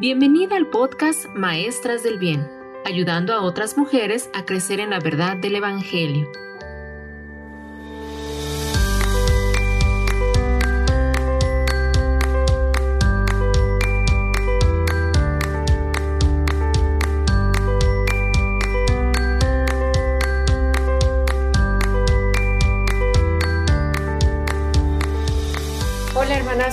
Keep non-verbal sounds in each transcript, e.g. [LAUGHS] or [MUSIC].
Bienvenida al podcast Maestras del Bien, ayudando a otras mujeres a crecer en la verdad del Evangelio.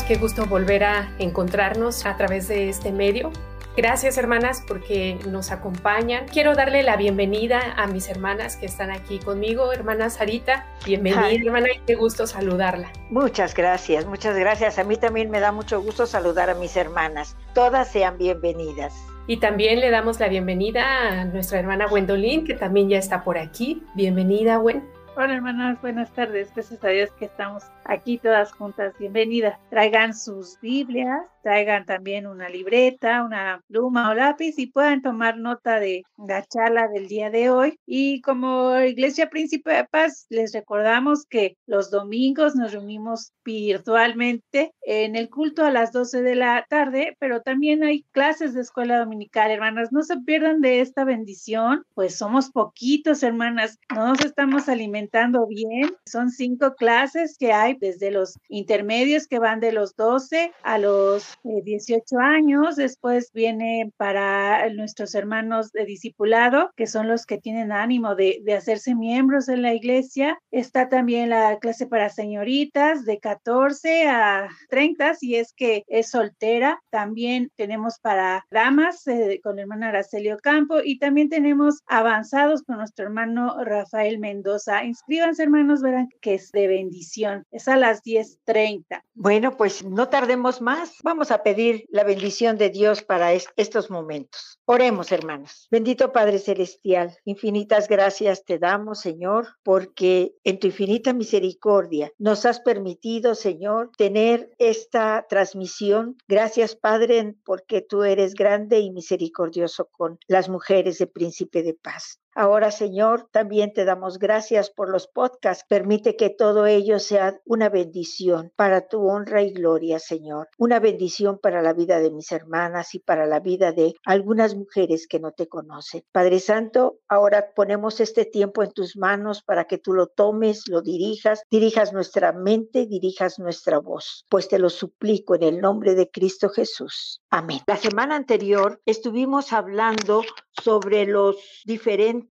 Qué gusto volver a encontrarnos a través de este medio. Gracias hermanas porque nos acompañan. Quiero darle la bienvenida a mis hermanas que están aquí conmigo. Hermana Sarita, bienvenida hermana qué gusto saludarla. Muchas gracias, muchas gracias. A mí también me da mucho gusto saludar a mis hermanas. Todas sean bienvenidas. Y también le damos la bienvenida a nuestra hermana Gwendolyn que también ya está por aquí. Bienvenida, Gwen. Hola hermanas, buenas tardes. Gracias a Dios que estamos aquí todas juntas. Bienvenidas. Traigan sus Biblias, traigan también una libreta, una pluma o lápiz y puedan tomar nota de la charla del día de hoy. Y como Iglesia Príncipe de Paz, les recordamos que los domingos nos reunimos virtualmente en el culto a las 12 de la tarde, pero también hay clases de escuela dominical, hermanas. No se pierdan de esta bendición, pues somos poquitos, hermanas. No nos estamos alimentando bien. Son cinco clases que hay desde los intermedios que van de los 12 a los 18 eh, años. Después viene para nuestros hermanos de discipulado, que son los que tienen ánimo de, de hacerse miembros de la iglesia. Está también la clase para señoritas de 14 a 30, si es que es soltera. También tenemos para damas eh, con el hermano Aracelio Campo y también tenemos avanzados con nuestro hermano Rafael Mendoza. Inscríbanse, hermanos, verán que es de bendición. A las 10.30. Bueno, pues no tardemos más. Vamos a pedir la bendición de Dios para estos momentos. Oremos, hermanos. Bendito Padre Celestial, infinitas gracias te damos, Señor, porque en tu infinita misericordia nos has permitido, Señor, tener esta transmisión. Gracias, Padre, porque tú eres grande y misericordioso con las mujeres de Príncipe de Paz. Ahora, Señor, también te damos gracias por los podcasts. Permite que todo ello sea una bendición para tu honra y gloria, Señor. Una bendición para la vida de mis hermanas y para la vida de algunas mujeres que no te conocen. Padre Santo, ahora ponemos este tiempo en tus manos para que tú lo tomes, lo dirijas, dirijas nuestra mente, dirijas nuestra voz, pues te lo suplico en el nombre de Cristo Jesús. Amén. La semana anterior estuvimos hablando sobre los diferentes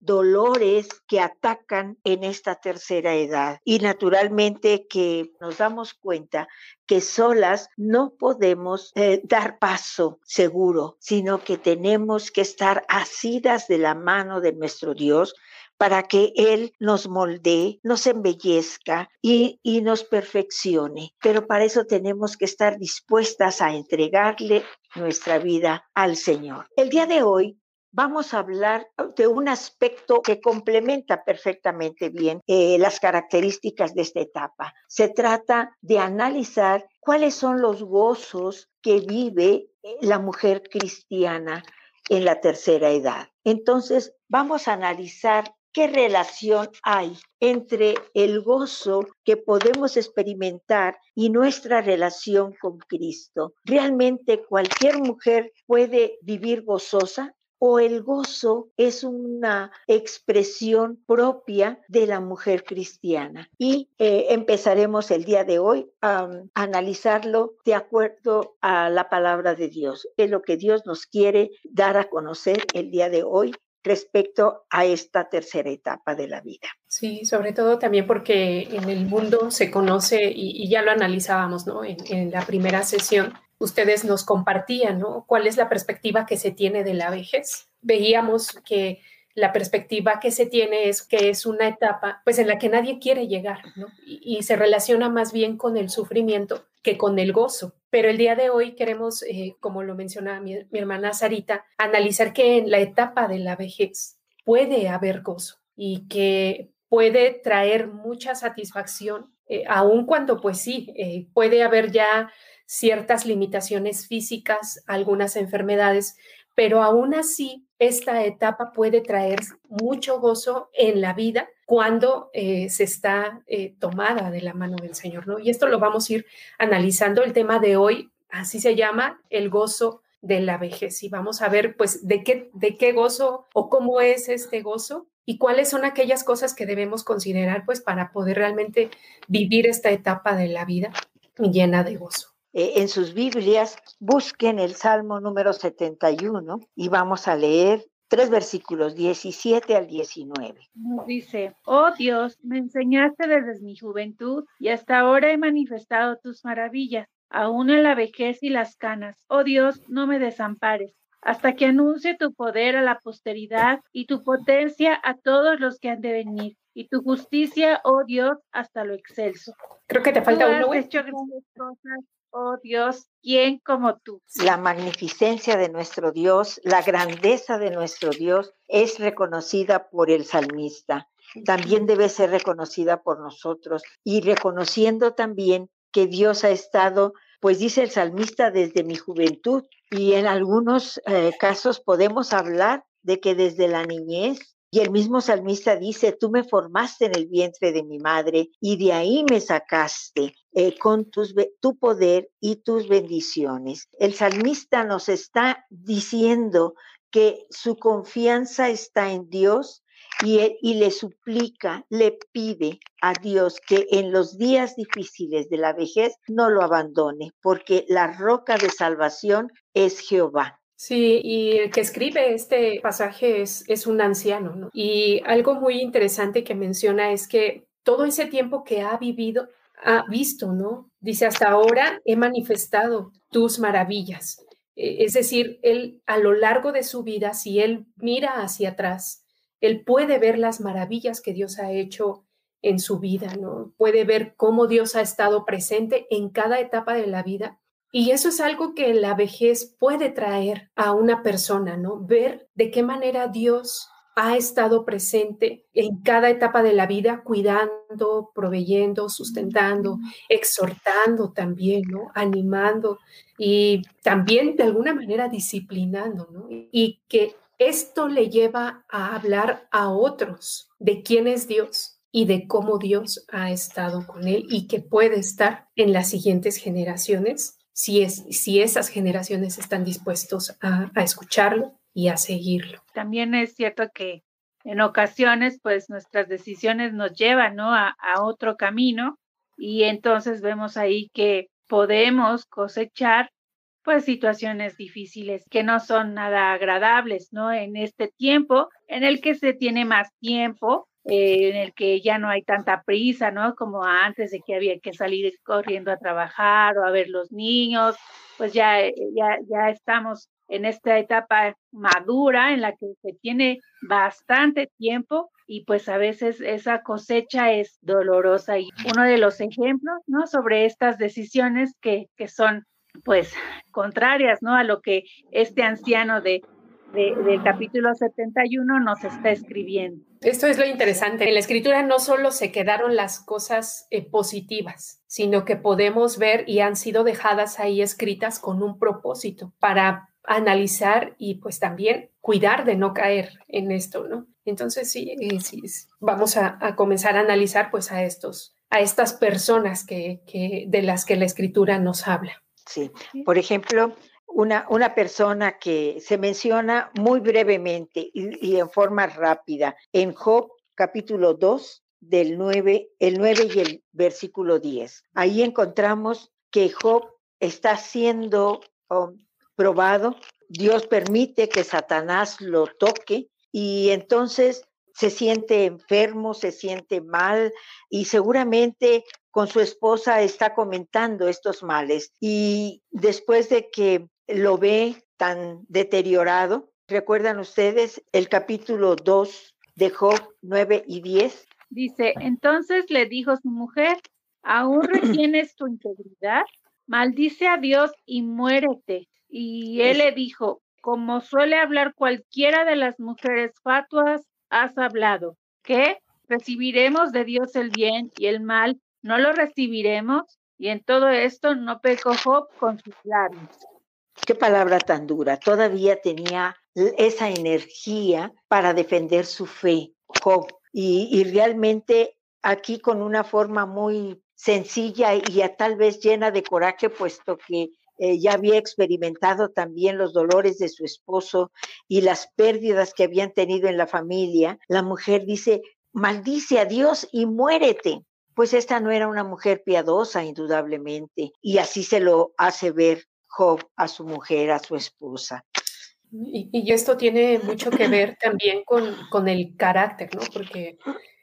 dolores que atacan en esta tercera edad. Y naturalmente que nos damos cuenta que solas no podemos eh, dar paso seguro, sino que tenemos que estar asidas de la mano de nuestro Dios para que Él nos moldee, nos embellezca y, y, nos perfeccione. Pero para eso tenemos que estar dispuestas a entregarle nuestra vida al Señor. El día de hoy vamos a hablar de un aspecto que complementa perfectamente bien eh, las características de esta etapa. Se trata de analizar cuáles son los gozos que vive eh, la mujer cristiana en la tercera edad. Entonces, vamos a analizar qué relación hay entre el gozo que podemos experimentar y nuestra relación con Cristo. ¿Realmente cualquier mujer puede vivir gozosa? O el gozo es una expresión propia de la mujer cristiana. Y eh, empezaremos el día de hoy a, analizarlo de acuerdo a la palabra de Dios, es lo que Dios nos quiere dar a conocer el día de hoy respecto a esta tercera etapa de la vida. Sí, sobre todo también porque en el mundo se conoce, y, ya lo analizábamos ¿no? en la primera sesión, ustedes nos compartían, ¿no? ¿Cuál es la perspectiva que se tiene de la vejez? Veíamos que la perspectiva que se tiene es que es una etapa pues en la que nadie quiere llegar, ¿no? Y, se relaciona más bien con el sufrimiento que con el gozo. Pero el día de hoy queremos, eh, como lo menciona mi, hermana Sarita, analizar que en la etapa de la vejez puede haber gozo y que puede traer mucha satisfacción, eh, aun cuando pues sí, eh, puede haber ya ciertas limitaciones físicas, algunas enfermedades, pero aún así esta etapa puede traer mucho gozo en la vida cuando eh, se está eh, tomada de la mano del Señor, ¿no? Y esto lo vamos a ir analizando. El tema de hoy, así se llama, el gozo de la vejez y vamos a ver pues de qué, de qué gozo o cómo es este gozo y cuáles son aquellas cosas que debemos considerar pues para poder realmente vivir esta etapa de la vida llena de gozo. Eh, en sus Biblias busquen el Salmo número 71 y vamos a leer tres versículos, 17 al 19. Nos dice, oh Dios, me enseñaste desde mi juventud y hasta ahora he manifestado tus maravillas, aún en la vejez y las canas. Oh Dios, no me desampares hasta que anuncie tu poder a la posteridad y tu potencia a todos los que han de venir, y tu justicia, oh Dios, hasta lo excelso. Creo que te falta uno. Has hecho grandes cosas, oh Dios, ¿quién como tú? La magnificencia de nuestro Dios, la grandeza de nuestro Dios es reconocida por el salmista. También debe ser reconocida por nosotros y reconociendo también que Dios ha estado pues dice el salmista desde mi juventud y en algunos eh, casos podemos hablar de que desde la niñez y el mismo salmista dice, tú me formaste en el vientre de mi madre y de ahí me sacaste eh, con tus, tu poder y tus bendiciones. El salmista nos está diciendo que su confianza está en Dios y, le suplica, le pide a Dios que en los días difíciles de la vejez no lo abandone, porque la roca de salvación es Jehová. Sí, y el que escribe este pasaje es, es un anciano, ¿no? Y algo muy interesante que menciona es que todo ese tiempo que ha vivido, ha visto, ¿no? Dice, hasta ahora he manifestado tus maravillas. E, es decir, él a lo largo de su vida, si él mira hacia atrás, él puede ver las maravillas que Dios ha hecho en su vida, ¿no? Puede ver cómo Dios ha estado presente en cada etapa de la vida. Y eso es algo que la vejez puede traer a una persona, ¿no? Ver de qué manera Dios ha estado presente en cada etapa de la vida, cuidando, proveyendo, sustentando, exhortando también, ¿no? Animando y también de alguna manera disciplinando, ¿no? Y que esto le lleva a hablar a otros de quién es Dios y de cómo Dios ha estado con él y que puede estar en las siguientes generaciones si, es, si esas generaciones están dispuestos a, escucharlo y a seguirlo. También es cierto que en ocasiones, pues nuestras decisiones nos llevan ¿no? a, a otro camino y entonces vemos ahí que podemos cosechar pues situaciones difíciles que no son nada agradables, ¿no? En este tiempo en el que se tiene más tiempo, eh, en el que ya no hay tanta prisa, ¿no? Como antes de que había que salir corriendo a trabajar o a ver los niños, pues ya, eh, ya, ya estamos en esta etapa madura en la que se tiene bastante tiempo y pues a veces esa cosecha es dolorosa. Y uno de los ejemplos, ¿no? Sobre estas decisiones que, que son pues contrarias, ¿no? A lo que este anciano de, del capítulo 71 nos está escribiendo. Esto es lo interesante. En la escritura no solo se quedaron las cosas eh, positivas, sino que podemos ver y han sido dejadas ahí escritas con un propósito para analizar y pues también cuidar de no caer en esto, ¿no? Entonces sí, eh, sí vamos a, a, comenzar a analizar pues a estos, a estas personas que, que, de las que la escritura nos habla. Sí, por ejemplo, una, una persona que se menciona muy brevemente y, en forma rápida en Job capítulo 2 del 9, el 9 y el versículo 10. Ahí encontramos que Job está siendo um, probado, Dios permite que Satanás lo toque y entonces se siente enfermo, se siente mal y seguramente con su esposa está comentando estos males. Y después de que lo ve tan deteriorado, ¿recuerdan ustedes el capítulo 2 de Job 9 y 10? Dice, entonces le dijo su mujer, ¿aún [CLEARS THROAT] retienes tu integridad? Maldice a Dios y muérete. Y él le dijo, como suele hablar cualquiera de las mujeres fatuas, has hablado, que recibiremos de Dios el bien y el mal, no lo recibiremos, y en todo esto no pecó Job con sus labios. Qué palabra tan dura. Todavía tenía esa energía para defender su fe, Job. Y, realmente aquí con una forma muy sencilla y a tal vez llena de coraje, puesto que eh, ya había experimentado también los dolores de su esposo y las pérdidas que habían tenido en la familia, la mujer dice, maldice a Dios y muérete. Pues esta no era una mujer piadosa, indudablemente, y así se lo hace ver Job a su mujer, a su esposa. Y, esto tiene mucho que ver también con, con, el carácter, ¿no? Porque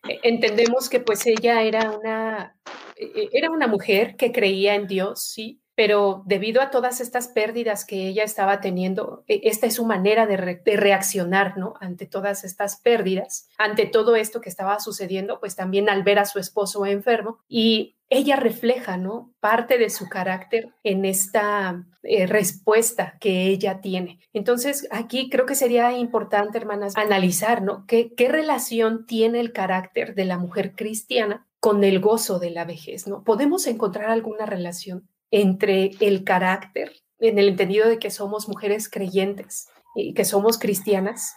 eh, entendemos que pues ella era una, eh, era una mujer que creía en Dios, sí, pero debido a todas estas pérdidas que ella estaba teniendo, e, esta es su manera de, reaccionar, ¿no? Ante todas estas pérdidas, ante todo esto que estaba sucediendo, pues también al ver a su esposo enfermo y ella refleja, ¿no? Parte de su carácter en esta eh, respuesta que ella tiene. Entonces, aquí creo que sería importante, hermanas, analizar, ¿no? ¿Qué, qué relación tiene el carácter de la mujer cristiana con el gozo de la vejez, ¿no? ¿Podemos encontrar alguna relación? Entre el carácter, en el entendido de que somos mujeres creyentes y que somos cristianas,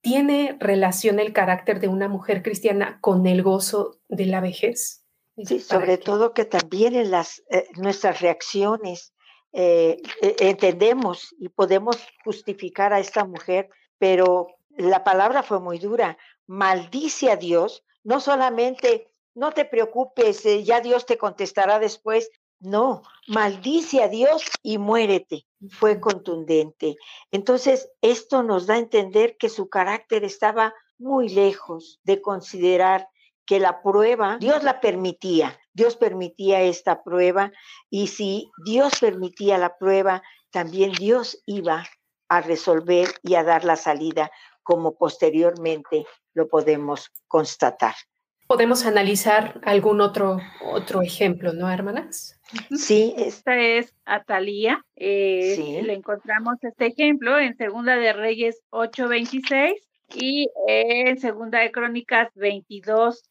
¿tiene relación el carácter de una mujer cristiana con el gozo de la vejez? Sí, sobre todo que también en las, eh, nuestras reacciones eh, e, entendemos y podemos justificar a esta mujer, pero la palabra fue muy dura. Maldice a Dios, no solamente, no te preocupes, eh, ya Dios te contestará después, no, maldice a Dios y muérete. Fue contundente. Entonces, esto nos da a entender que su carácter estaba muy lejos de considerar que la prueba, Dios la permitía, Dios permitía esta prueba y si Dios permitía la prueba, también Dios iba a resolver y a dar la salida, como posteriormente lo podemos constatar. Podemos analizar algún otro, otro ejemplo, ¿no, hermanas? Sí, esta es Atalía. Eh, Le encontramos este ejemplo en Segunda de Reyes 8:26 y en Segunda de Crónicas 22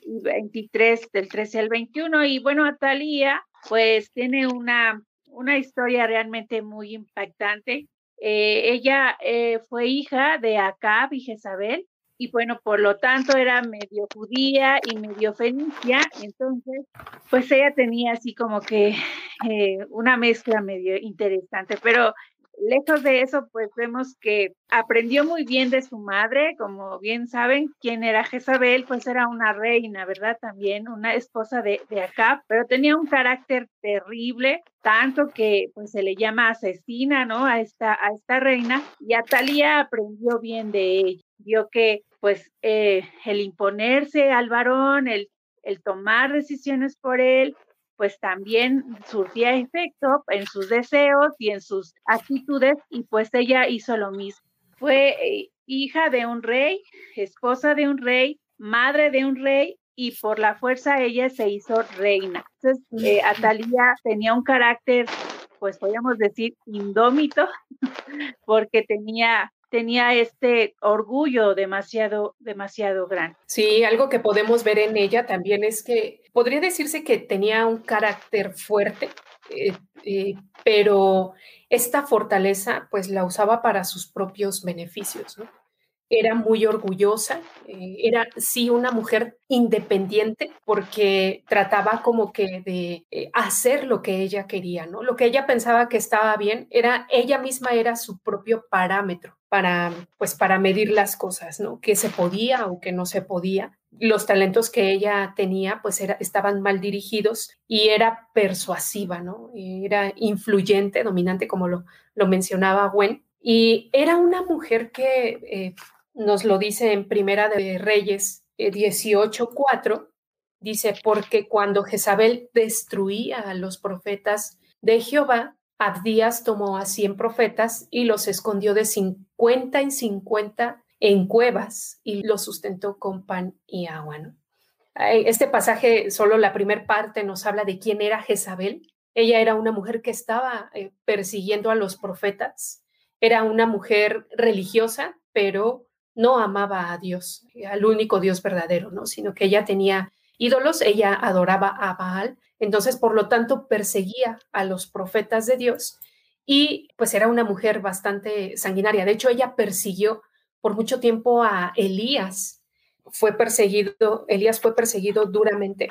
y 23 del 13 al 21. Y bueno, Atalía pues tiene una, una historia realmente muy impactante. Eh, ella eh, fue hija de Acab y Jezabel y bueno, por lo tanto era medio judía y medio fenicia, entonces pues ella tenía así como que eh, una mezcla medio interesante, pero lejos de eso pues vemos que aprendió muy bien de su madre, como bien saben, quién era Jezabel, pues era una reina, ¿verdad? También una esposa de, de Acab, pero tenía un carácter terrible, tanto que pues se le llama asesina, ¿no? A esta, a esta reina, y Atalia aprendió bien de ella vio que pues eh, el imponerse al varón, el, el tomar decisiones por él, pues también surtía efecto en sus deseos y en sus actitudes y pues ella hizo lo mismo. Fue eh, hija de un rey, esposa de un rey, madre de un rey y por la fuerza ella se hizo reina. Entonces, eh, Atalía tenía un carácter, pues podríamos decir, indómito, [LAUGHS] porque tenía tenía este orgullo demasiado, demasiado grande. Sí, algo que podemos ver en ella también es que podría decirse que tenía un carácter fuerte, eh, eh, pero esta fortaleza pues la usaba para sus propios beneficios, ¿no? Era muy orgullosa, eh, era sí una mujer independiente porque trataba como que de eh, hacer lo que ella quería, ¿no? Lo que ella pensaba que estaba bien, era ella misma era su propio parámetro para pues para medir las cosas, ¿no? Que se podía o que no se podía. Los talentos que ella tenía pues era, estaban mal dirigidos y era persuasiva, ¿no? Era influyente, dominante como lo, lo mencionaba Gwen. Y era una mujer que eh, nos lo dice en Primera de Reyes 18:4, eh, dice, porque cuando Jezabel destruía a los profetas de Jehová, Abdías tomó a cien profetas y los escondió de cincuenta en cincuenta en cuevas y los sustentó con pan y agua. Este pasaje, solo la primera parte, nos habla de quién era Jezabel. Ella era una mujer que estaba eh, persiguiendo a los profetas. Era una mujer religiosa, pero no amaba a Dios, al único Dios verdadero, ¿no? Sino que ella tenía ídolos, ella adoraba a Baal, entonces por lo tanto perseguía a los profetas de Dios y pues era una mujer bastante sanguinaria. De hecho, ella persiguió por mucho tiempo a Elías, fue perseguido, Elías fue perseguido duramente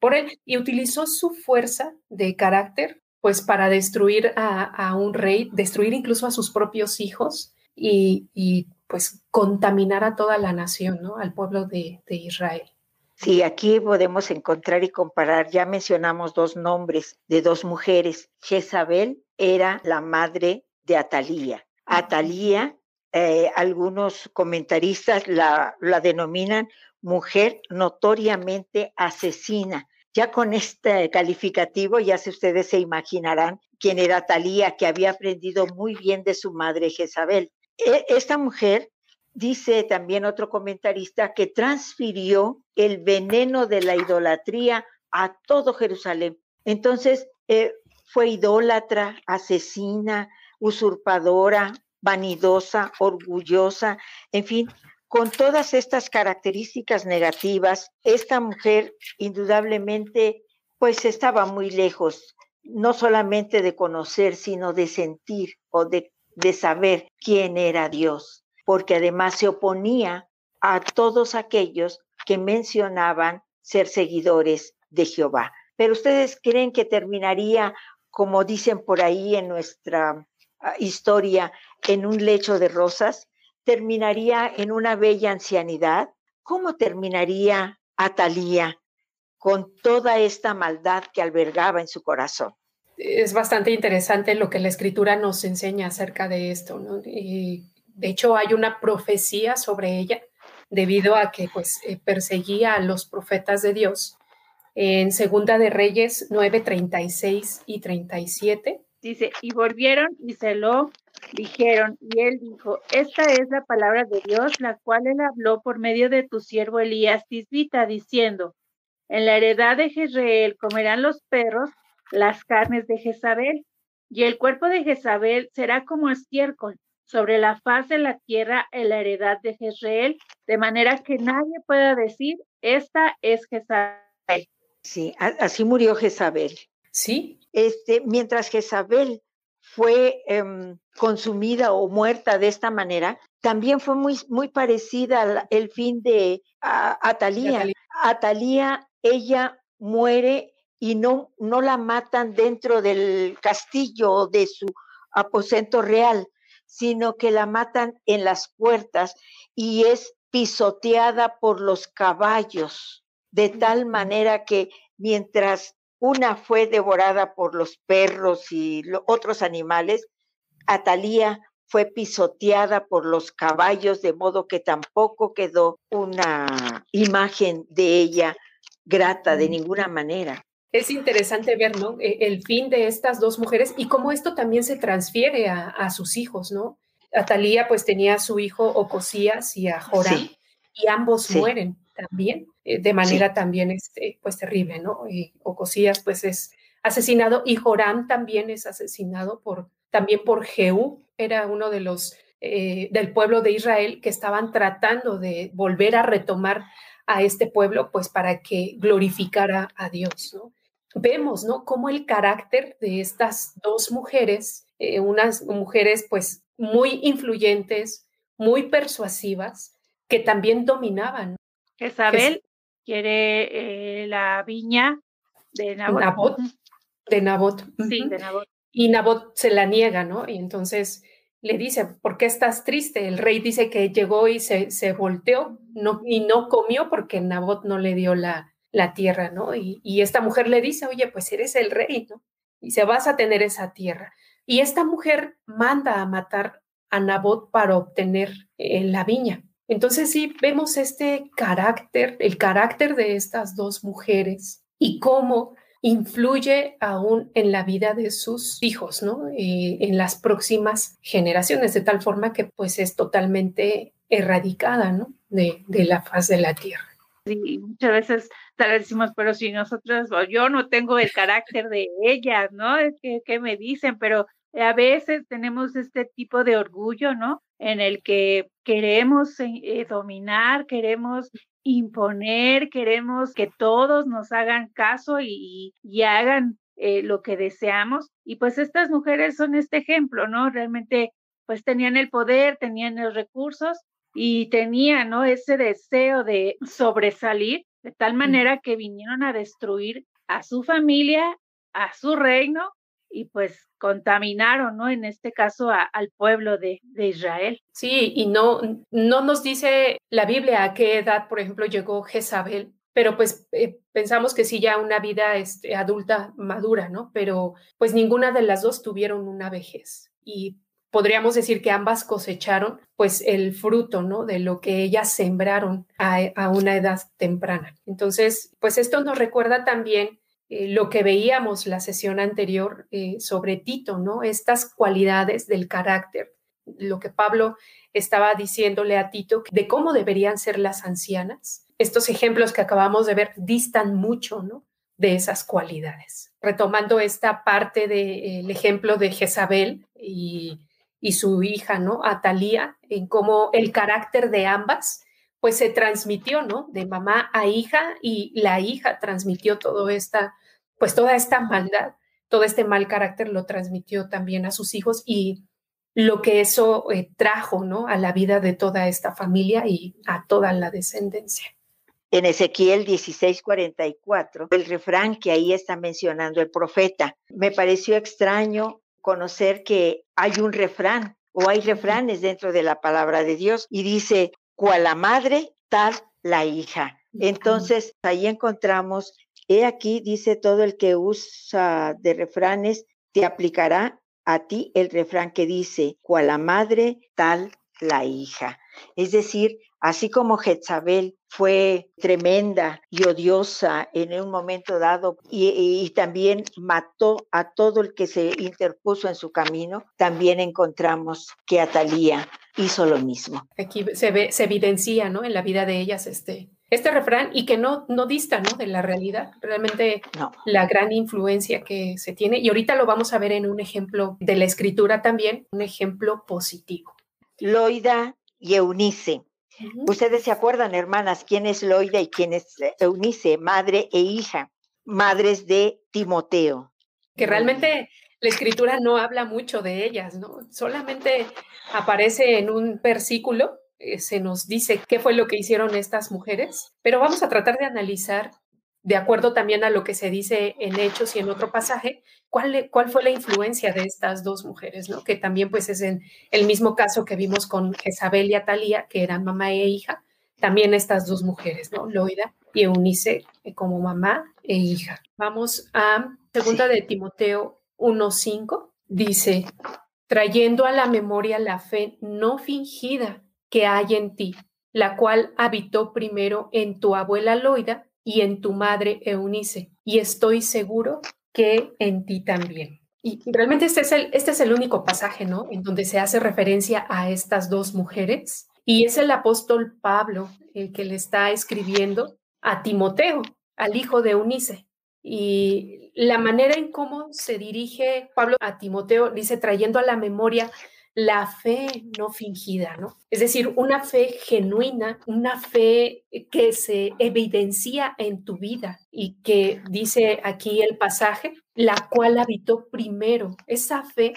por él y utilizó su fuerza de carácter pues para destruir a, un rey, destruir incluso a sus propios hijos y, pues contaminar a toda la nación, ¿no? Al pueblo de, Israel. Sí, aquí podemos encontrar y comparar, ya mencionamos dos nombres de dos mujeres. Jezabel era la madre de Atalía. Atalía, eh, algunos comentaristas la, la denominan mujer notoriamente asesina. Ya con este calificativo, ya si ustedes se imaginarán quién era Atalía, que había aprendido muy bien de su madre Jezabel. E, esta mujer dice también otro comentarista que transfirió el veneno de la idolatría a todo Jerusalén. Entonces, eh, fue idólatra, asesina, usurpadora, vanidosa, orgullosa, en fin, con todas estas características negativas, esta mujer indudablemente pues estaba muy lejos, no solamente de conocer, sino de sentir o de, de saber quién era Dios porque además se oponía a todos aquellos que mencionaban ser seguidores de Jehová. Pero ustedes creen que terminaría, como dicen por ahí en nuestra ah, historia, en un lecho de rosas, terminaría en una bella ancianidad. ¿Cómo terminaría Atalía con toda esta maldad que albergaba en su corazón? Es bastante interesante lo que la escritura nos enseña acerca de esto, ¿no? de hecho, hay una profecía sobre ella debido a que pues, eh, perseguía a los profetas de Dios. En Segunda de Reyes 9, 36 y 37. Dice, y volvieron y se lo dijeron, y él dijo, esta es la palabra de Dios, la cual él habló por medio de tu siervo Elías Tisbita, diciendo, en la heredad de Jezreel comerán los perros las carnes de Jezabel, y el cuerpo de Jezabel será como estiércol, sobre la faz de la tierra en la heredad de Jezreel, de manera que nadie pueda decir, esta es Jezabel. Sí, así murió Jezabel. Sí. Este, mientras Jezabel fue em, consumida o muerta de esta manera, también fue muy, muy parecida al el fin de Atalía. Atalía, ella muere y no, no la matan dentro del castillo de su aposento real, sino que la matan en las puertas y es pisoteada por los caballos, de tal manera que mientras una fue devorada por los perros y otros animales, Atalía fue pisoteada por los caballos, de modo que tampoco quedó una imagen de ella grata de ninguna manera es interesante ver, ¿no? E, el fin de estas dos mujeres y cómo esto también se transfiere a, sus hijos, ¿no? Atalía pues tenía a su hijo Ocosías y a Joram y ambos mueren también eh, de manera también este, pues terrible, ¿no? Y Ocosías pues es asesinado y Joram también es asesinado por también por Jehú, era uno de los eh, del pueblo de Israel que estaban tratando de volver a retomar a este pueblo pues para que glorificara a Dios, ¿no? Vemos, ¿no? Cómo el carácter de estas dos mujeres, eh, unas mujeres pues muy influyentes, muy persuasivas, que también dominaban. Isabel quiere eh, la viña de Nabot. de Nabot. Sí, de Nabot. Y Nabot se la niega, ¿no? Y entonces le dice, ¿por qué estás triste? El rey dice que llegó y se, se volteó no, y no comió porque Nabot no le dio la, la tierra, ¿no? Y, esta mujer le dice, oye, pues eres el rey, ¿no? Y se vas a tener esa tierra. Y esta mujer manda a matar a Nabot para obtener eh, la viña. Entonces sí, vemos este carácter, el carácter de estas dos mujeres y cómo influye aún en la vida de sus hijos, ¿no? Eh, en las próximas generaciones, de tal forma que pues es totalmente erradicada, ¿no? De, de la faz de la tierra. Sí, muchas veces tal vez decimos, pero si nosotros, yo no tengo el carácter de ellas, ¿no? Es que, ¿qué me dicen? Pero a veces tenemos este tipo de orgullo, ¿no? En el que queremos eh, dominar, queremos imponer, queremos que todos nos hagan caso y, y hagan eh, lo que deseamos. Y pues estas mujeres son este ejemplo, ¿no? Realmente pues tenían el poder, tenían los recursos y tenían, ¿no? Ese deseo de sobresalir de tal manera que vinieron a destruir a su familia, a su reino y pues contaminaron, ¿no? En este caso al pueblo de, de, Israel. Sí, y no, no nos dice la Biblia a qué edad, por ejemplo, llegó Jezabel, pero pues eh, pensamos que sí ya una vida este, adulta madura, ¿no? Pero pues ninguna de las dos tuvieron una vejez y podríamos decir que ambas cosecharon pues el fruto, ¿no? De lo que ellas sembraron a, una edad temprana. Entonces, pues esto nos recuerda también eh, lo que veíamos la sesión anterior eh, sobre Tito, ¿no? Estas cualidades del carácter, lo que Pablo estaba diciéndole a Tito de cómo deberían ser las ancianas. Estos ejemplos que acabamos de ver distan mucho, ¿no? De esas cualidades. Retomando esta parte del ejemplo de Jezabel y, y su hija, ¿no? Atalía, en cómo el carácter de ambas pues se transmitió, ¿no? De mamá a hija y la hija transmitió todo esta, pues toda esta maldad, todo este mal carácter lo transmitió también a sus hijos y lo que eso eh, trajo, ¿no? A la vida de toda esta familia y a toda la descendencia. En Ezequiel 16:44, el refrán que ahí está mencionando el profeta, me pareció extraño conocer que hay un refrán o hay refranes dentro de la palabra de Dios y dice, cual la madre, tal la hija. Entonces, ahí encontramos, he aquí, dice todo el que usa de refranes, te aplicará a ti el refrán que dice, cual la madre, tal la hija. Es decir, así como Jezabel fue tremenda y odiosa en un momento dado y, también mató a todo el que se interpuso en su camino, también encontramos que Atalía hizo lo mismo. Aquí se ve, se evidencia, ¿no? En la vida de ellas este, este refrán y que no, no dista, ¿no? De la realidad, realmente la gran influencia que se tiene. Y ahorita lo vamos a ver en un ejemplo de la escritura también, un ejemplo positivo. Loida y Eunice. Ustedes se acuerdan, hermanas, quién es Loida y quién es Eunice, madre e hija, madres de Timoteo. Que realmente la escritura no habla mucho de ellas, ¿no? Solamente aparece en un versículo, eh, se nos dice qué fue lo que hicieron estas mujeres, pero vamos a tratar de analizar, de acuerdo también a lo que se dice en Hechos y en otro pasaje, cuál, cuál fue la influencia de estas dos mujeres, ¿no? Que también pues es en el mismo caso que vimos con Jezabel y Atalía, que eran mamá e hija, también estas dos mujeres, ¿no? Loida y Eunice eh, como mamá e hija. Vamos a segunda de Timoteo 1.5 dice, trayendo a la memoria la fe no fingida que hay en ti, la cual habitó primero en tu abuela Loida y en tu madre Eunice, y estoy seguro que en ti también. Y realmente este es el, este es el único pasaje, ¿no? En donde se hace referencia a estas dos mujeres. Y es el apóstol Pablo el que le está escribiendo a Timoteo, al hijo de Eunice. Y la manera en cómo se dirige Pablo a Timoteo, dice, trayendo a la memoria la fe no fingida, ¿no? Es decir, una fe genuina, una fe que se evidencia en tu vida y que dice aquí el pasaje, la cual habitó primero. Esa fe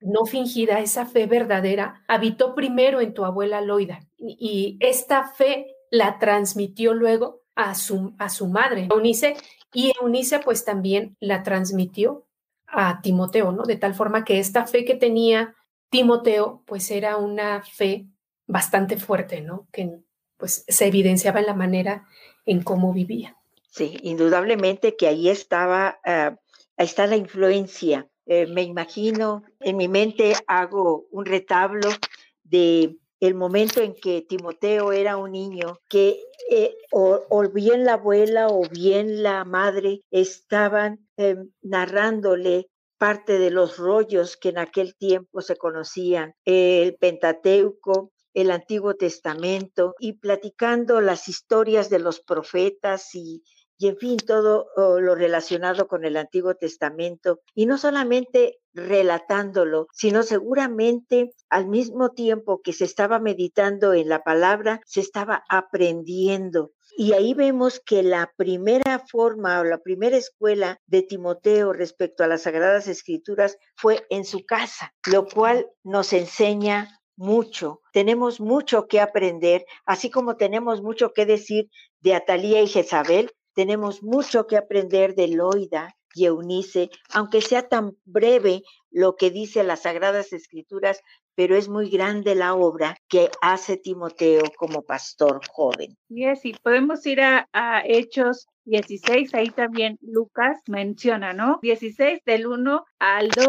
no fingida, esa fe verdadera, habitó primero en tu abuela Loida y esta fe la transmitió luego a su, a su madre, Eunice, y Eunice pues también la transmitió a Timoteo, ¿no? De tal forma que esta fe que tenía Timoteo pues era una fe bastante fuerte, ¿no? Que pues se evidenciaba en la manera en cómo vivía. Sí, indudablemente que ahí estaba, uh, ahí está la influencia. Eh, me imagino, en mi mente hago un retablo de el momento en que Timoteo era un niño, que eh, o, bien la abuela o bien la madre estaban em, narrándole parte de los rollos que en aquel tiempo se conocían, el Pentateuco, el Antiguo Testamento, y platicando las historias de los profetas y y en fin, todo lo relacionado con el Antiguo Testamento, y no solamente relatándolo, sino seguramente al mismo tiempo que se estaba meditando en la palabra, se estaba aprendiendo. Y ahí vemos que la primera forma o la primera escuela de Timoteo respecto a las Sagradas Escrituras fue en su casa, lo cual nos enseña mucho. Tenemos mucho que aprender, así como tenemos mucho que decir de Atalía y Jezabel, tenemos mucho que aprender de Loida y Eunice, aunque sea tan breve lo que dice las Sagradas Escrituras, pero es muy grande la obra que hace Timoteo como pastor joven. Y así podemos ir a, Hechos 16, ahí también Lucas menciona, ¿no? 16 del 1 al 2.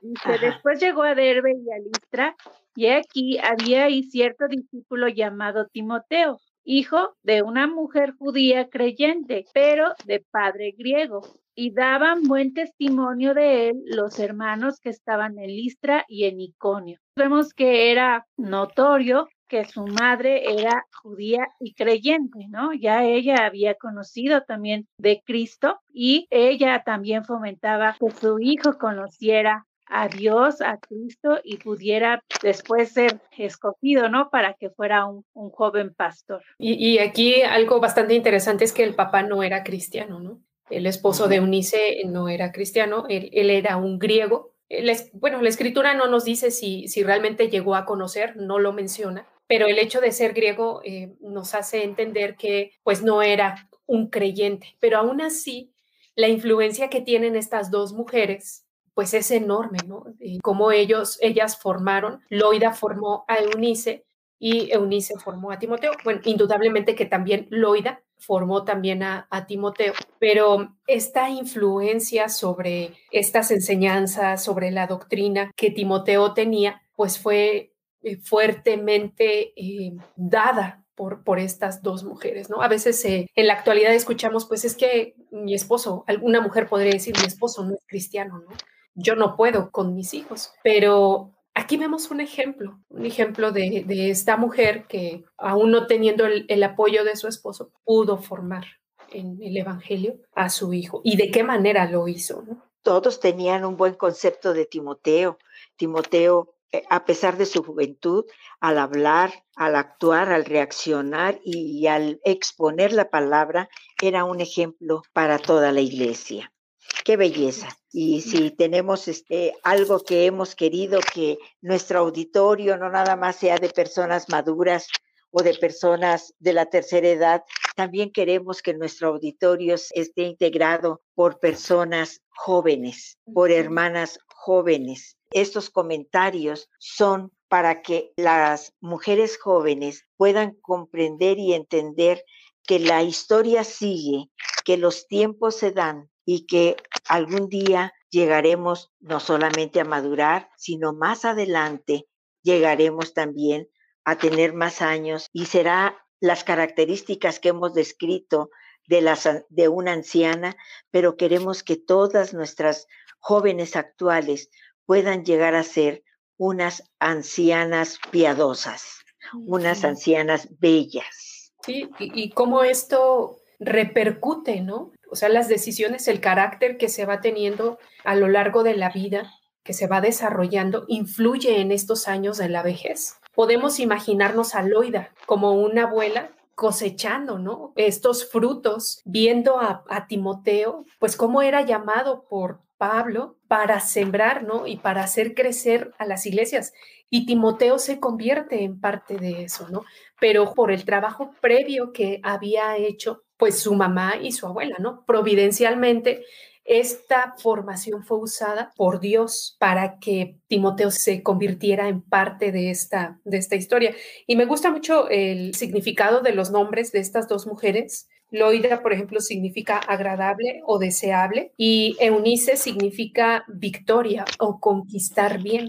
Dice, después llegó a Derbe y a Listra, y aquí había ahí cierto discípulo llamado Timoteo, hijo de una mujer judía creyente, pero de padre griego y daban buen testimonio de él los hermanos que estaban en Listra y en Iconio. Vemos que era notorio que su madre era judía y creyente, ¿no? Ya ella había conocido también de Cristo y ella también fomentaba que su hijo conociera a Dios, a Cristo y pudiera después ser escogido, ¿no? Para que fuera un, joven pastor. Y, y, aquí algo bastante interesante es que el papá no era cristiano, ¿no? El esposo de Eunice no era cristiano, él, era un griego. bueno, la escritura no nos dice si, si, realmente llegó a conocer, no lo menciona, pero el hecho de ser griego eh, nos hace entender que pues no era un creyente, pero aún así la influencia que tienen estas dos mujeres pues es enorme, ¿no? Y como ellos, ellas formaron, Loida formó a Eunice y Eunice formó a Timoteo. Bueno, indudablemente que también Loida formó también a, Timoteo, pero esta influencia sobre estas enseñanzas, sobre la doctrina que Timoteo tenía, pues fue eh, fuertemente eh, dada por, por, estas dos mujeres, ¿no? A veces en la actualidad escuchamos, pues es que mi esposo, alguna mujer podría decir, mi esposo no es cristiano, ¿no? Yo no puedo con mis hijos, pero Aquí vemos un ejemplo, un ejemplo de, esta mujer que, aún no teniendo el, apoyo de su esposo, pudo formar en el Evangelio a su hijo. ¿Y de qué manera lo hizo? Todos tenían un buen concepto de Timoteo. Timoteo, eh, a pesar de su juventud, al hablar, al actuar, al reaccionar y al exponer la palabra, era un ejemplo para toda la iglesia. Qué belleza. Y si tenemos este, algo que hemos querido que nuestro auditorio no nada más sea de personas maduras o de personas de la tercera edad, también queremos que nuestro auditorio esté integrado por personas jóvenes, por hermanas jóvenes. Estos comentarios son para que las mujeres jóvenes puedan comprender y entender que la historia sigue, que los tiempos se dan y que algún día llegaremos no solamente a madurar, sino más adelante llegaremos también a tener más años y será las características que hemos descrito de, las, de una anciana, pero queremos que todas nuestras jóvenes actuales puedan llegar a ser unas ancianas piadosas, unas ancianas bellas. Sí, y, y cómo esto repercute, ¿no? O sea, las decisiones, el carácter que se va teniendo a lo largo de la vida, que se va desarrollando, influye en estos años de la vejez. Podemos imaginarnos a Loida como una abuela cosechando, ¿no? Estos frutos, viendo a, Timoteo, pues cómo era llamado por Pablo para sembrar, ¿no? Y para hacer crecer a las iglesias. Y Timoteo se convierte en parte de eso, ¿no? Pero por el trabajo previo que había hecho pues su mamá y su abuela, ¿no? Providencialmente, esta formación fue usada por Dios para que Timoteo se convirtiera en parte de esta, de esta historia. Y me gusta mucho el significado de los nombres de estas dos mujeres. Loida, por ejemplo, significa agradable o deseable y Eunice significa victoria o conquistar bien.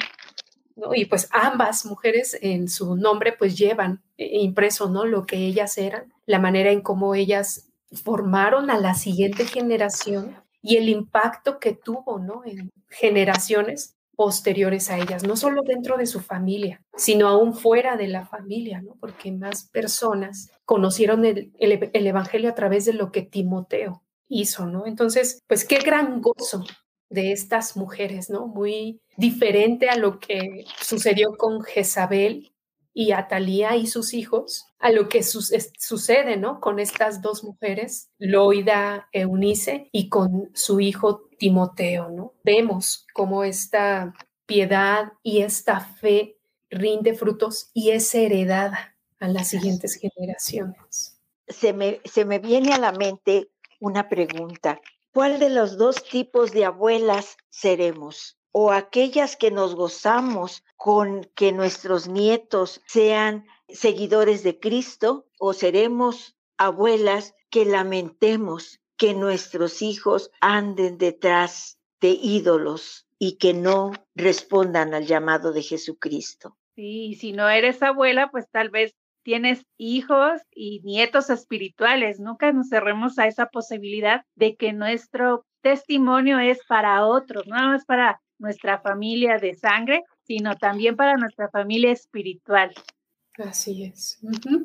Y pues ambas mujeres en su nombre pues llevan eh, impreso, ¿no? Lo que ellas eran, la manera en cómo ellas formaron a la siguiente generación y el impacto que tuvo, ¿no? En generaciones posteriores a ellas, no solo dentro de su familia, sino aún fuera de la familia, ¿no? Porque más personas conocieron el, el Evangelio a través de lo que Timoteo hizo, ¿no? Entonces, pues qué gran gozo de estas mujeres, ¿no? Muy diferente a lo que sucedió con Jezabel y Atalía y sus hijos, a lo que sucede, ¿no? Con estas dos mujeres, Loida Eunice y con su hijo Timoteo, ¿no? Vemos cómo esta piedad y esta fe rinde frutos y es heredada a las siguientes generaciones. Se me, se me viene a la mente una pregunta ¿Cuál de los dos tipos de abuelas seremos? ¿O aquellas que nos gozamos con que nuestros nietos sean seguidores de Cristo? ¿O seremos abuelas que lamentemos que nuestros hijos anden detrás de ídolos y que no respondan al llamado de Jesucristo? Sí, si no eres abuela, pues tal vez tienes hijos y nietos espirituales. Nunca nos cerremos a esa posibilidad de que nuestro testimonio es para otros, no es para nuestra familia de sangre, sino también para nuestra familia espiritual. Así es.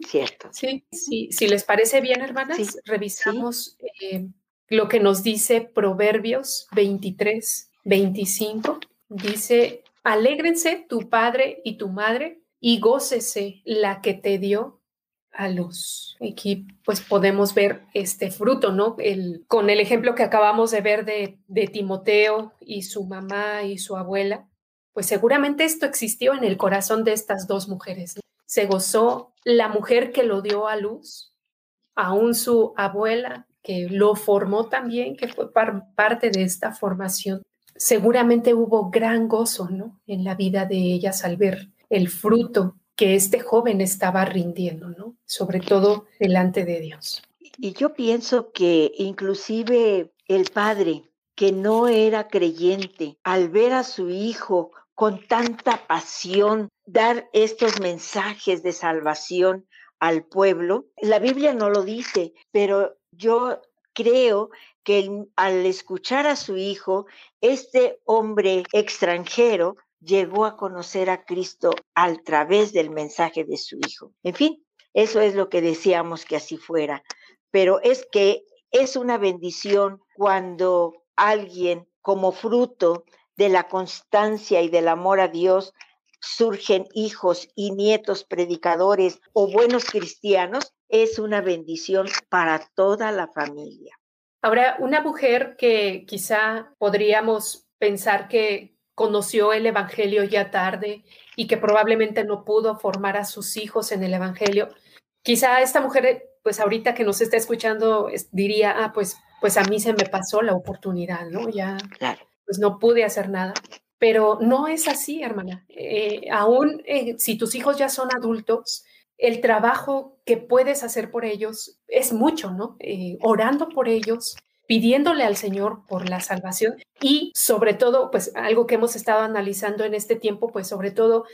Cierto. Sí, sí. Si les parece bien, hermanas, revisamos eh, lo que nos dice Proverbios 23, 25. Dice, alégrense tu padre y tu madre y gócese la que te dio a luz. Aquí pues podemos ver este fruto, ¿no? El, con el ejemplo que acabamos de ver de, de Timoteo y su mamá y su abuela, pues seguramente esto existió en el corazón de estas dos mujeres. Se gozó la mujer que lo dio a luz, aún su abuela que lo formó también, que fue parte de esta formación. Seguramente hubo gran gozo, ¿no? En la vida de ellas al ver el fruto que este joven estaba rindiendo, ¿no? Sobre todo delante de Dios. Y yo pienso que inclusive el padre que no era creyente, al ver a su hijo con tanta pasión dar estos mensajes de salvación al pueblo, la Biblia no lo dice, pero yo creo que al escuchar a su hijo, este hombre extranjero llegó a conocer a Cristo a través del mensaje de su Hijo. En fin, eso es lo que deseamos que así fuera. Pero es que es una bendición cuando alguien, como fruto de la constancia y del amor a Dios, surgen hijos y nietos predicadores o buenos cristianos, es una bendición para toda la familia. Ahora, una mujer que quizá podríamos pensar que, conoció el Evangelio ya tarde y que probablemente no pudo formar a sus hijos en el Evangelio. Quizá esta mujer, pues ahorita que nos está escuchando, diría, ah, pues, pues a mí se me pasó la oportunidad, ¿no? Ya, pues no pude hacer nada. Pero no es así, hermana. Eh, aún eh, si tus hijos ya son adultos, el trabajo que puedes hacer por ellos es mucho, ¿no? Eh, orando por ellos, pidiéndole al Señor por la salvación y sobre todo, pues algo que hemos estado analizando en este tiempo, pues sobre todo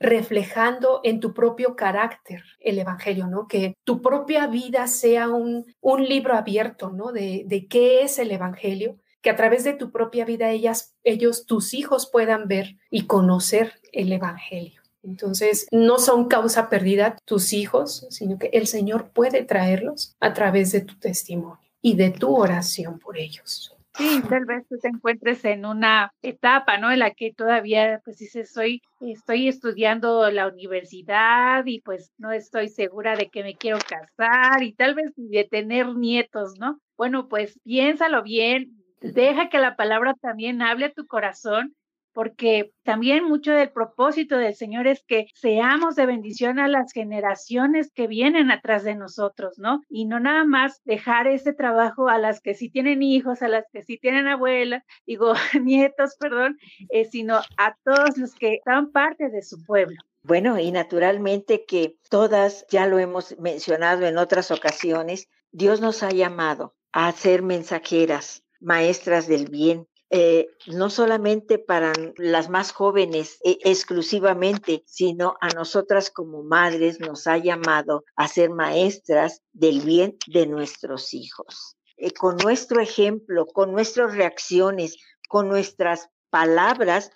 reflejando en tu propio carácter el Evangelio, ¿no? Que tu propia vida sea un, un libro abierto, ¿no? De, de qué es el Evangelio, que a través de tu propia vida ellas, ellos, tus hijos puedan ver y conocer el Evangelio. Entonces, no son causa perdida tus hijos, sino que el Señor puede traerlos a través de tu testimonio y de tu oración por ellos. Sí, tal vez tú te encuentres en una etapa, ¿no? En la que todavía, pues dices, soy, estoy estudiando la universidad y pues no estoy segura de que me quiero casar y tal vez de tener nietos, ¿no? Bueno, pues piénsalo bien, deja que la palabra también hable a tu corazón porque también mucho del propósito del Señor es que seamos de bendición a las generaciones que vienen atrás de nosotros, ¿no? Y no nada más dejar ese trabajo a las que sí tienen hijos, a las que sí tienen abuelas, digo, [LAUGHS] nietos, perdón, eh, sino a todos los que son parte de su pueblo. Bueno, y naturalmente que todas, ya lo hemos mencionado en otras ocasiones, Dios nos ha llamado a ser mensajeras, maestras del bien, eh, no solamente para las más jóvenes eh, exclusivamente, sino a nosotras como madres nos ha llamado a ser maestras del bien de nuestros hijos. Eh, con nuestro ejemplo, con nuestras reacciones, con nuestras palabras,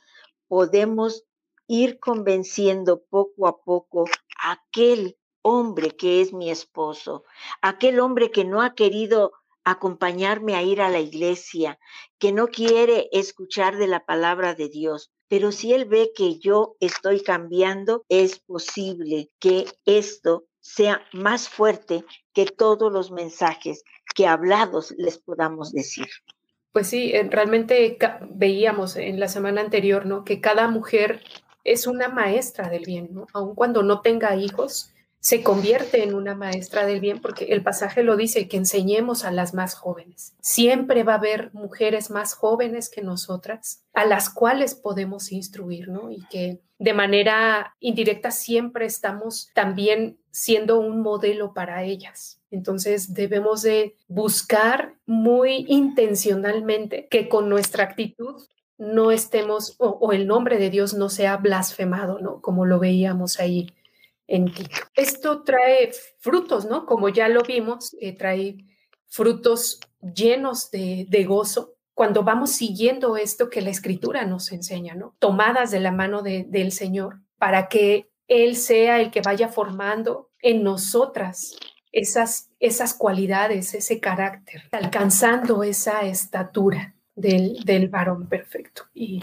podemos ir convenciendo poco a poco a aquel hombre que es mi esposo, aquel hombre que no ha querido acompañarme a ir a la iglesia, que no quiere escuchar de la palabra de Dios. Pero si Él ve que yo estoy cambiando, es posible que esto sea más fuerte que todos los mensajes que hablados les podamos decir. Pues sí, eh, realmente veíamos en la semana anterior, ¿no? Que cada mujer es una maestra del bien, ¿no? Aun cuando no tenga hijos, se convierte en una maestra del bien, porque el pasaje lo dice, que enseñemos a las más jóvenes. Siempre va a haber mujeres más jóvenes que nosotras, a las cuales podemos instruir, ¿no? Y que de manera indirecta siempre estamos también siendo un modelo para ellas. Entonces debemos de buscar muy intencionalmente que con nuestra actitud no estemos o, o el nombre de Dios no sea blasfemado, ¿no? Como lo veíamos ahí en Esto trae frutos, ¿no? Como ya lo vimos, eh, trae frutos llenos de, gozo cuando vamos siguiendo esto que la escritura nos enseña, ¿no? Tomadas de la mano del Señor para que Él sea el que vaya formando en nosotras esas, esas cualidades, ese carácter, alcanzando esa estatura del, del varón perfecto. Y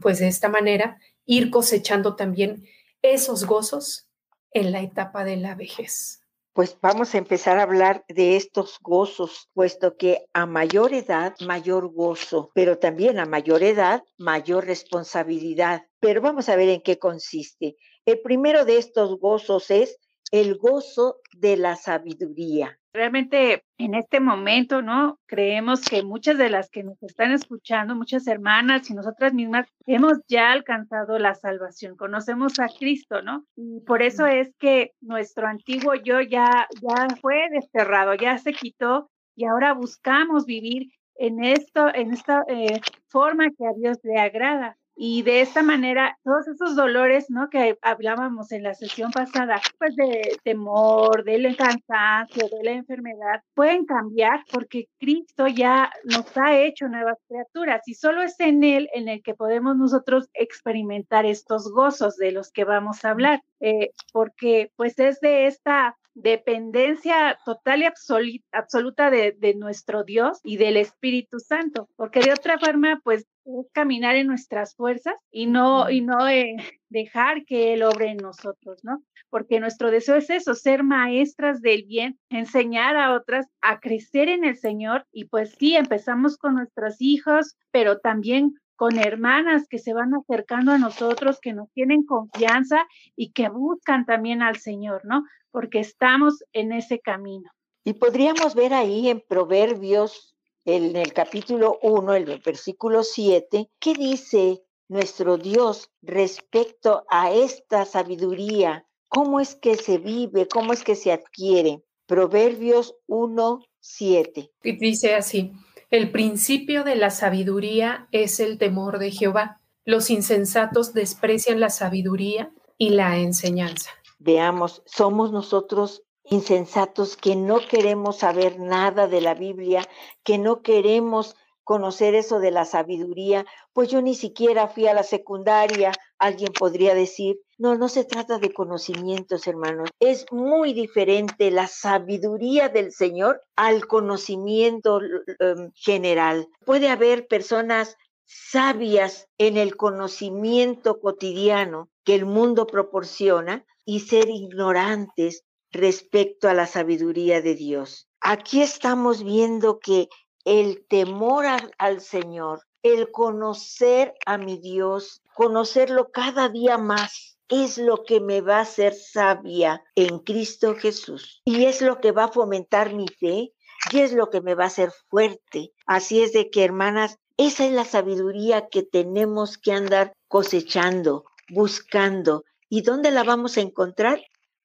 pues de esta manera ir cosechando también esos gozos en la etapa de la vejez? Pues vamos a empezar a hablar de estos gozos, puesto que a mayor edad, mayor gozo, pero también a mayor edad, mayor responsabilidad. Pero vamos a ver en qué consiste. El primero de estos gozos es el gozo de la sabiduría. Realmente en este momento, ¿no? Creemos que muchas de las que nos están escuchando, muchas hermanas y nosotras mismas, hemos ya alcanzado la salvación, conocemos a Cristo, ¿no? Y por eso es que nuestro antiguo yo ya, ya fue desterrado, ya se quitó y ahora buscamos vivir en esto, en esta eh, forma que a Dios le agrada. Y de esta manera, todos esos dolores, ¿no? Que hablábamos en la sesión pasada, pues de temor, del cansancio, de la enfermedad, pueden cambiar porque Cristo ya nos ha hecho nuevas criaturas y solo es en Él en el que podemos nosotros experimentar estos gozos de los que vamos a hablar, eh, porque pues es de esta dependencia total y absoluta de, de, nuestro Dios y del Espíritu Santo, porque de otra forma, pues caminar en nuestras fuerzas y no, y no eh, dejar que Él obre en nosotros, ¿no? Porque nuestro deseo es eso, ser maestras del bien, enseñar a otras a crecer en el Señor y pues sí, empezamos con nuestros hijos, pero también con hermanas que se van acercando a nosotros, que nos tienen confianza y que buscan también al Señor, ¿no? Porque estamos en ese camino. Y podríamos ver ahí en Proverbios, en el capítulo 1, el versículo 7, ¿qué dice nuestro Dios respecto a esta sabiduría? ¿Cómo es que se vive? ¿Cómo es que se adquiere? Proverbios 1, 7. Y dice así, el principio de la sabiduría es el temor de Jehová. Los insensatos desprecian la sabiduría y la enseñanza. Veamos, somos nosotros insensatos que no queremos saber nada de la Biblia, que no queremos conocer eso de la sabiduría, pues yo ni siquiera fui a la secundaria, alguien podría decir, no, no se trata de conocimientos, hermanos, es muy diferente la sabiduría del Señor al conocimiento em, general. Puede haber personas sabias en el conocimiento cotidiano que el mundo proporciona y ser ignorantes respecto a la sabiduría de Dios. Aquí estamos viendo que el temor al Señor, el conocer a mi Dios, conocerlo cada día más, es lo que me va a hacer sabia en Cristo Jesús. Y es lo que va a fomentar mi fe y es lo que me va a hacer fuerte. Así es de que, hermanas, esa es la sabiduría que tenemos que andar cosechando, buscando. ¿Y dónde la vamos a encontrar?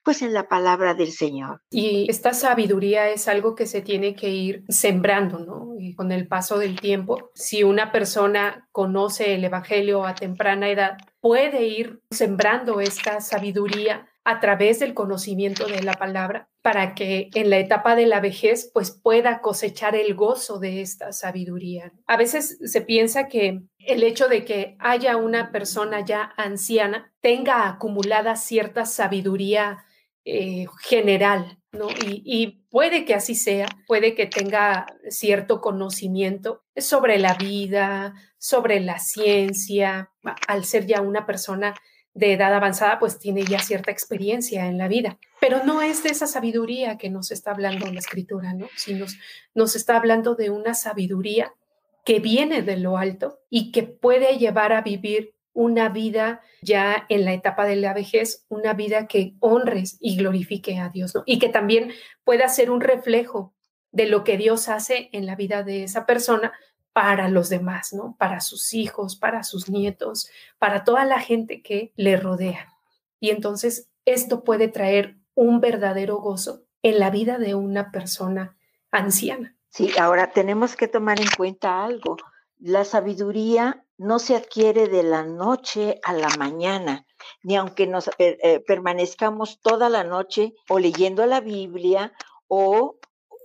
Pues en la palabra del Señor. Y esta sabiduría es algo que se tiene que ir sembrando, ¿no? Y con el paso del tiempo, si una persona conoce el Evangelio a temprana edad, puede ir sembrando esta sabiduría a través del conocimiento de la palabra para que en la etapa de la vejez pues pueda cosechar el gozo de esta sabiduría. A veces se piensa que el hecho de que haya una persona ya anciana tenga acumulada cierta sabiduría eh, general, ¿no? Y, puede que así sea, puede que tenga cierto conocimiento sobre la vida, sobre la ciencia, al ser ya una persona de edad avanzada, pues tiene ya cierta experiencia en la vida. Pero no es de esa sabiduría que nos está hablando la escritura, ¿no? Sino nos está hablando de una sabiduría que viene de lo alto y que puede llevar a vivir una vida ya en la etapa de la vejez, una vida que honres y glorifique a Dios, ¿no? Y que también pueda ser un reflejo de lo que Dios hace en la vida de esa persona para los demás, ¿no? Para sus hijos, para sus nietos, para toda la gente que le rodea. Y entonces esto puede traer un verdadero gozo en la vida de una persona anciana. Sí, ahora tenemos que tomar en cuenta algo. La sabiduría no se adquiere de la noche a la mañana, ni aunque nos eh, eh, permanezcamos toda la noche o leyendo la Biblia o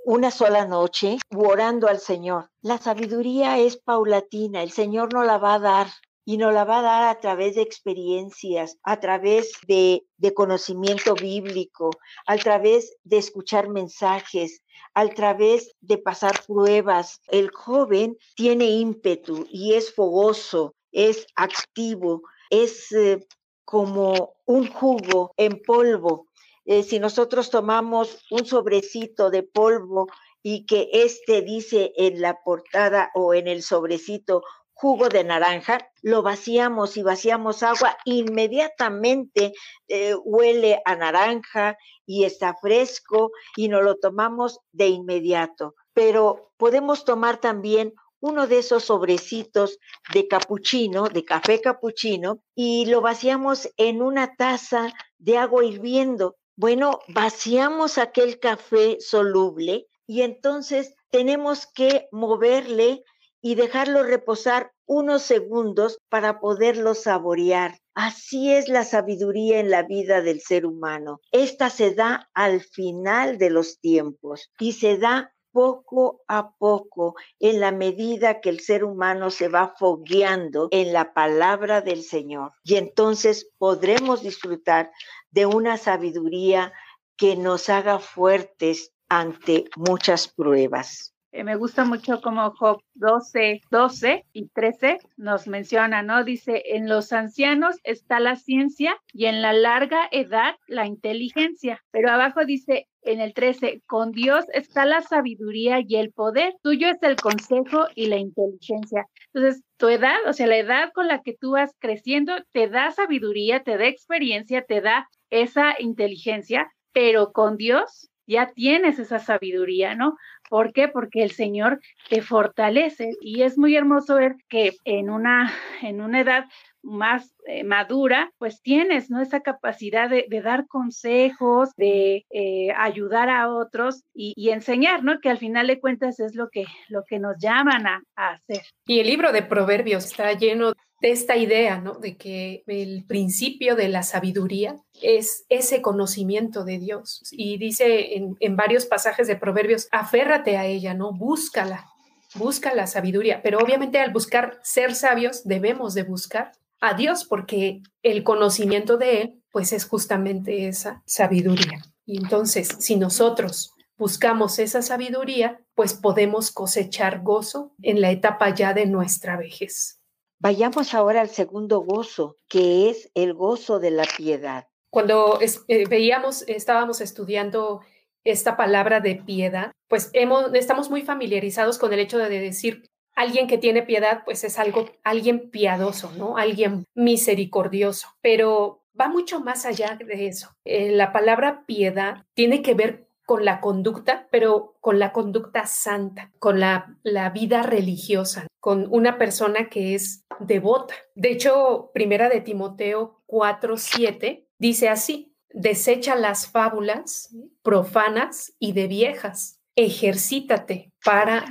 una sola noche orando al Señor. La sabiduría es paulatina, el Señor no la va a dar y nos la va a dar a través de experiencias, a través de, conocimiento bíblico, a través de escuchar mensajes, a través de pasar pruebas. El joven tiene ímpetu y es fogoso, es activo, es eh, como un jugo en polvo. Eh, si nosotros tomamos un sobrecito de polvo y que este dice en la portada o en el sobrecito jugo de naranja, lo vaciamos y vaciamos agua, inmediatamente eh, huele a naranja y está fresco y nos lo tomamos de inmediato. Pero podemos tomar también uno de esos sobrecitos de capuchino, de café capuchino, y lo vaciamos en una taza de agua hirviendo. Bueno, vaciamos aquel café soluble y entonces tenemos que moverle y dejarlo reposar unos segundos para poderlo saborear. Así es la sabiduría en la vida del ser humano. Esta se da al final de los tiempos y se da poco a poco en la medida que el ser humano se va fogueando en la palabra del Señor. Y entonces podremos disfrutar de una sabiduría que nos haga fuertes ante muchas pruebas. Eh, me gusta mucho como Job 12, 12 y 13 nos menciona, ¿no? Dice, en los ancianos está la ciencia y en la larga edad la inteligencia. Pero abajo dice, en el 13, con Dios está la sabiduría y el poder, tuyo es el consejo y la inteligencia. Entonces, tu edad, o sea, la edad con la que tú vas creciendo, te da sabiduría, te da experiencia, te da esa inteligencia, pero con Dios ya tienes esa sabiduría, ¿no? ¿Por qué? Porque el Señor te fortalece y es muy hermoso ver que en una, en una edad más eh, madura, pues tienes, ¿no? Esa capacidad de, dar consejos, de eh, ayudar a otros y, enseñar, ¿no? Que al final de cuentas es lo que, lo que nos llaman a, a hacer. Y el libro de Proverbios está lleno de esta idea, ¿no? De que el principio de la sabiduría es ese conocimiento de Dios. Y dice en, en varios pasajes de Proverbios, aférrate a ella, ¿no? Búscala, busca la sabiduría. Pero obviamente al buscar ser sabios, debemos de buscar a Dios, porque el conocimiento de Él, pues es justamente esa sabiduría. Y entonces, si nosotros buscamos esa sabiduría, pues podemos cosechar gozo en la etapa ya de nuestra vejez. Vayamos ahora al segundo gozo, que es el gozo de la piedad. Cuando eh, veíamos, estábamos estudiando esta palabra de piedad, pues hemos, estamos muy familiarizados con el hecho de decir alguien que tiene piedad, pues es algo, alguien piadoso, ¿no? Alguien misericordioso, pero va mucho más allá de eso. Eh, la palabra piedad tiene que ver con la conducta, pero con la conducta santa, con la, la vida religiosa, con una persona que es devota. De hecho, primera de Timoteo 4:7 dice así: desecha las fábulas profanas y de viejas, ejercítate para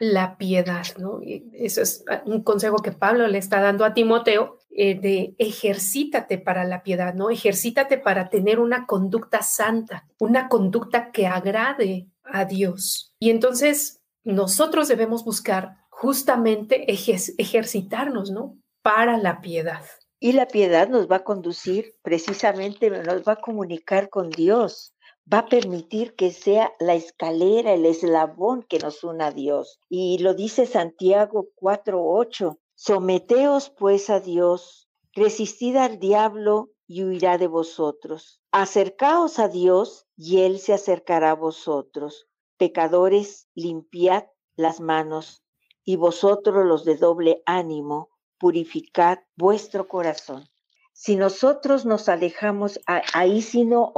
la piedad, ¿no? eso es un consejo que Pablo le está dando a Timoteo eh, de ejercítate para la piedad, ¿no? Ejercítate para tener una conducta santa, una conducta que agrade a Dios. Y entonces nosotros debemos buscar justamente ejercitarnos, ¿no? Para la piedad. Y la piedad nos va a conducir precisamente, nos va a comunicar con Dios, va a permitir que sea la escalera, el eslabón que nos una a Dios. Y lo dice Santiago 4.8, Someteos pues a Dios, resistid al diablo y huirá de vosotros. Acercaos a Dios y Él se acercará a vosotros. Pecadores, limpiad las manos, y vosotros los de doble ánimo, purificad vuestro corazón. Si nosotros nos alejamos, ahí sí no,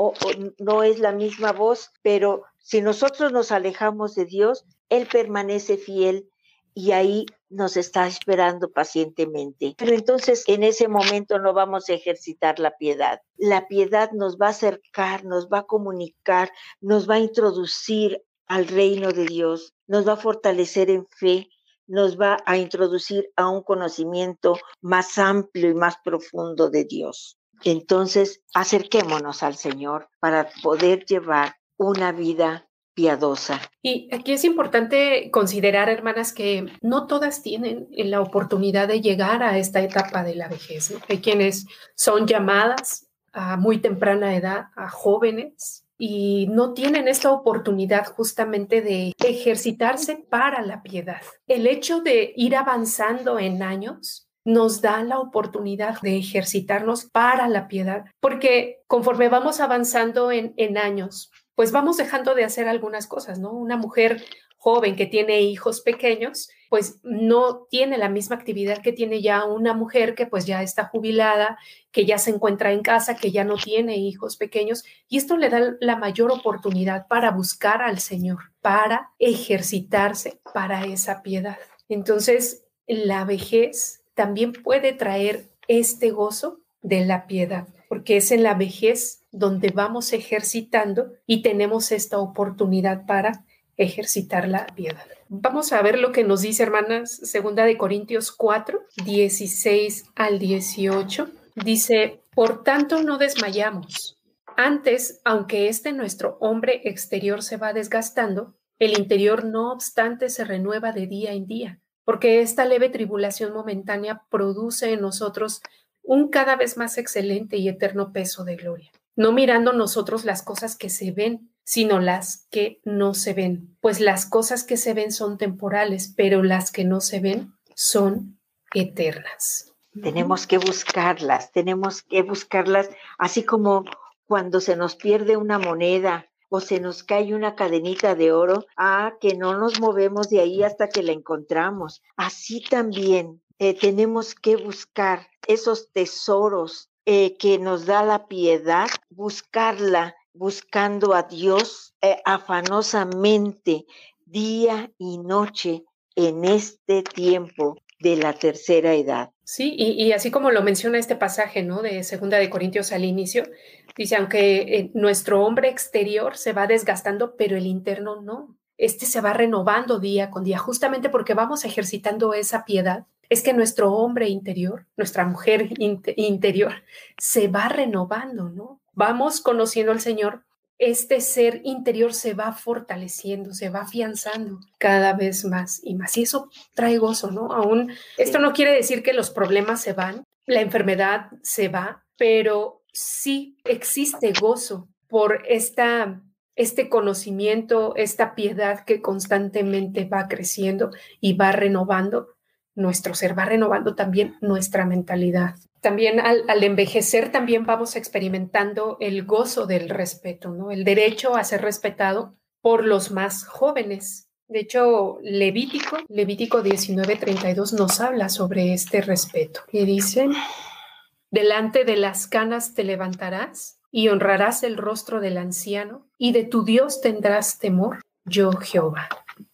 no es la misma voz, pero si nosotros nos alejamos de Dios, Él permanece fiel y ahí nos está esperando pacientemente. Pero entonces en ese momento no vamos a ejercitar la piedad. La piedad nos va a acercar, nos va a comunicar, nos va a introducir al reino de Dios, nos va a fortalecer en fe, nos va a introducir a un conocimiento más amplio y más profundo de Dios. Entonces, acerquémonos al Señor para poder llevar una vida piadosa. Y aquí es importante considerar, hermanas, que no todas tienen la oportunidad de llegar a esta etapa de la vejez. Hay quienes son llamadas a muy temprana edad, a jóvenes, y no tienen esta oportunidad justamente de ejercitarse para la piedad. El hecho de ir avanzando en años nos da la oportunidad de ejercitarnos para la piedad, porque conforme vamos avanzando en, en años, pues vamos dejando de hacer algunas cosas, ¿no? Una mujer joven que tiene hijos pequeños, pues no tiene la misma actividad que tiene ya una mujer que pues ya está jubilada, que ya se encuentra en casa, que ya no tiene hijos pequeños. Y esto le da la mayor oportunidad para buscar al Señor, para ejercitarse para esa piedad. Entonces, la vejez también puede traer este gozo de la piedad, porque es en la vejez donde vamos ejercitando y tenemos esta oportunidad para ejercitar la piedad. Vamos a ver lo que nos dice, hermanas, segunda de Corintios 4, 16 al 18. Dice, por tanto no desmayamos. Antes, aunque este nuestro hombre exterior se va desgastando, el interior no obstante se renueva de día en día, porque esta leve tribulación momentánea produce en nosotros un cada vez más excelente y eterno peso de gloria no mirando nosotros las cosas que se ven, sino las que no se ven, pues las cosas que se ven son temporales, pero las que no se ven son eternas. Tenemos que buscarlas, tenemos que buscarlas, así como cuando se nos pierde una moneda o se nos cae una cadenita de oro, ah, que no nos movemos de ahí hasta que la encontramos. Así también eh, tenemos que buscar esos tesoros eh, que nos da la piedad, buscarla, buscando a Dios eh, afanosamente día y noche en este tiempo de la tercera edad. Sí, y, así como lo menciona este pasaje, ¿no? De Segunda de Corintios al inicio, dice, aunque nuestro hombre exterior se va desgastando, pero el interno no. Este se va renovando día con día, justamente porque vamos ejercitando esa piedad es que nuestro hombre interior, nuestra mujer interior, se va renovando, ¿no? Vamos conociendo al Señor, este ser interior se va fortaleciendo, se va afianzando cada vez más y más. Y eso trae gozo, ¿no? Aún, esto no quiere decir que los problemas se van, la enfermedad se va, pero sí existe gozo por esta este conocimiento, esta piedad que constantemente va creciendo y va renovando nuestro ser, va renovando también nuestra mentalidad. También al, envejecer también vamos experimentando el gozo del respeto, ¿no? El derecho a ser respetado por los más jóvenes. De hecho, Levítico, Levítico 19:32 nos habla sobre este respeto y dice, delante de las canas te levantarás y honrarás el rostro del anciano y de tu Dios tendrás temor, yo Jehová.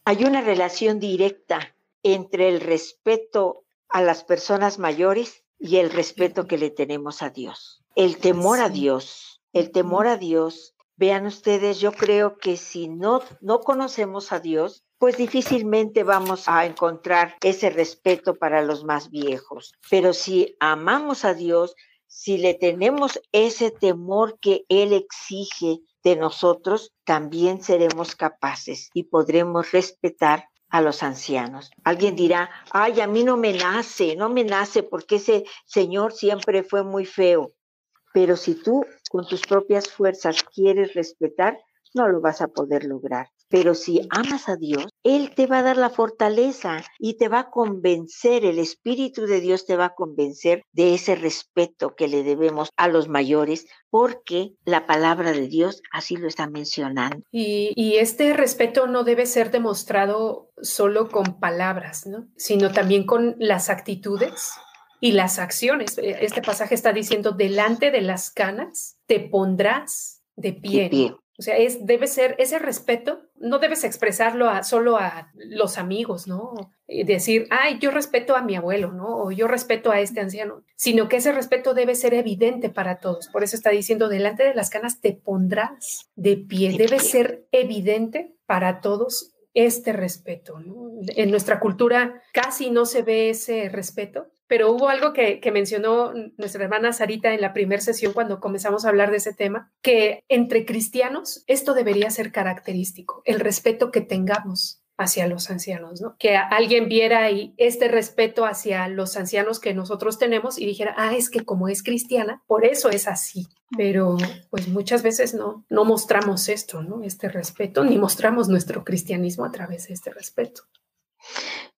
Hay una relación directa entre el respeto a las personas mayores y el respeto que le tenemos a Dios. El temor a Dios, el temor a Dios. Vean ustedes, yo creo que si no, no conocemos a Dios, pues difícilmente vamos a encontrar ese respeto para los más viejos. Pero si amamos a Dios, si le tenemos ese temor que Él exige de nosotros, también seremos capaces y podremos respetar a los ancianos. Alguien dirá, ay, a mí no me nace, no me nace porque ese señor siempre fue muy feo. Pero si tú con tus propias fuerzas quieres respetar, no lo vas a poder lograr. Pero si amas a Dios, Él te va a dar la fortaleza y te va a convencer, el Espíritu de Dios te va a convencer de ese respeto que le debemos a los mayores, porque la palabra de Dios así lo está mencionando. Y, este respeto no debe ser demostrado solo con palabras, ¿no? sino también con las actitudes y las acciones. Eh, este pasaje está diciendo, delante de las canas te pondrás de pie. O sea, es, debe ser ese respeto, no debes expresarlo a, solo a los amigos, ¿no? Y decir, ay, yo respeto a mi abuelo, ¿no? O yo respeto a este anciano, sino que ese respeto debe ser evidente para todos. Por eso está diciendo, delante de las canas te pondrás de pie. debe ser evidente para todos este respeto. ¿no? En nuestra cultura casi no se ve ese respeto, pero hubo algo que, mencionó nuestra hermana Sarita en la primera sesión cuando comenzamos a hablar de ese tema, que entre cristianos esto debería ser característico, el respeto que tengamos hacia los ancianos, ¿no? Que alguien viera y este respeto hacia los ancianos que nosotros tenemos y dijera, ah, es que como es cristiana, por eso es así. Pero pues muchas veces no, no mostramos esto, ¿no? Este respeto, ni mostramos nuestro cristianismo a través de este respeto.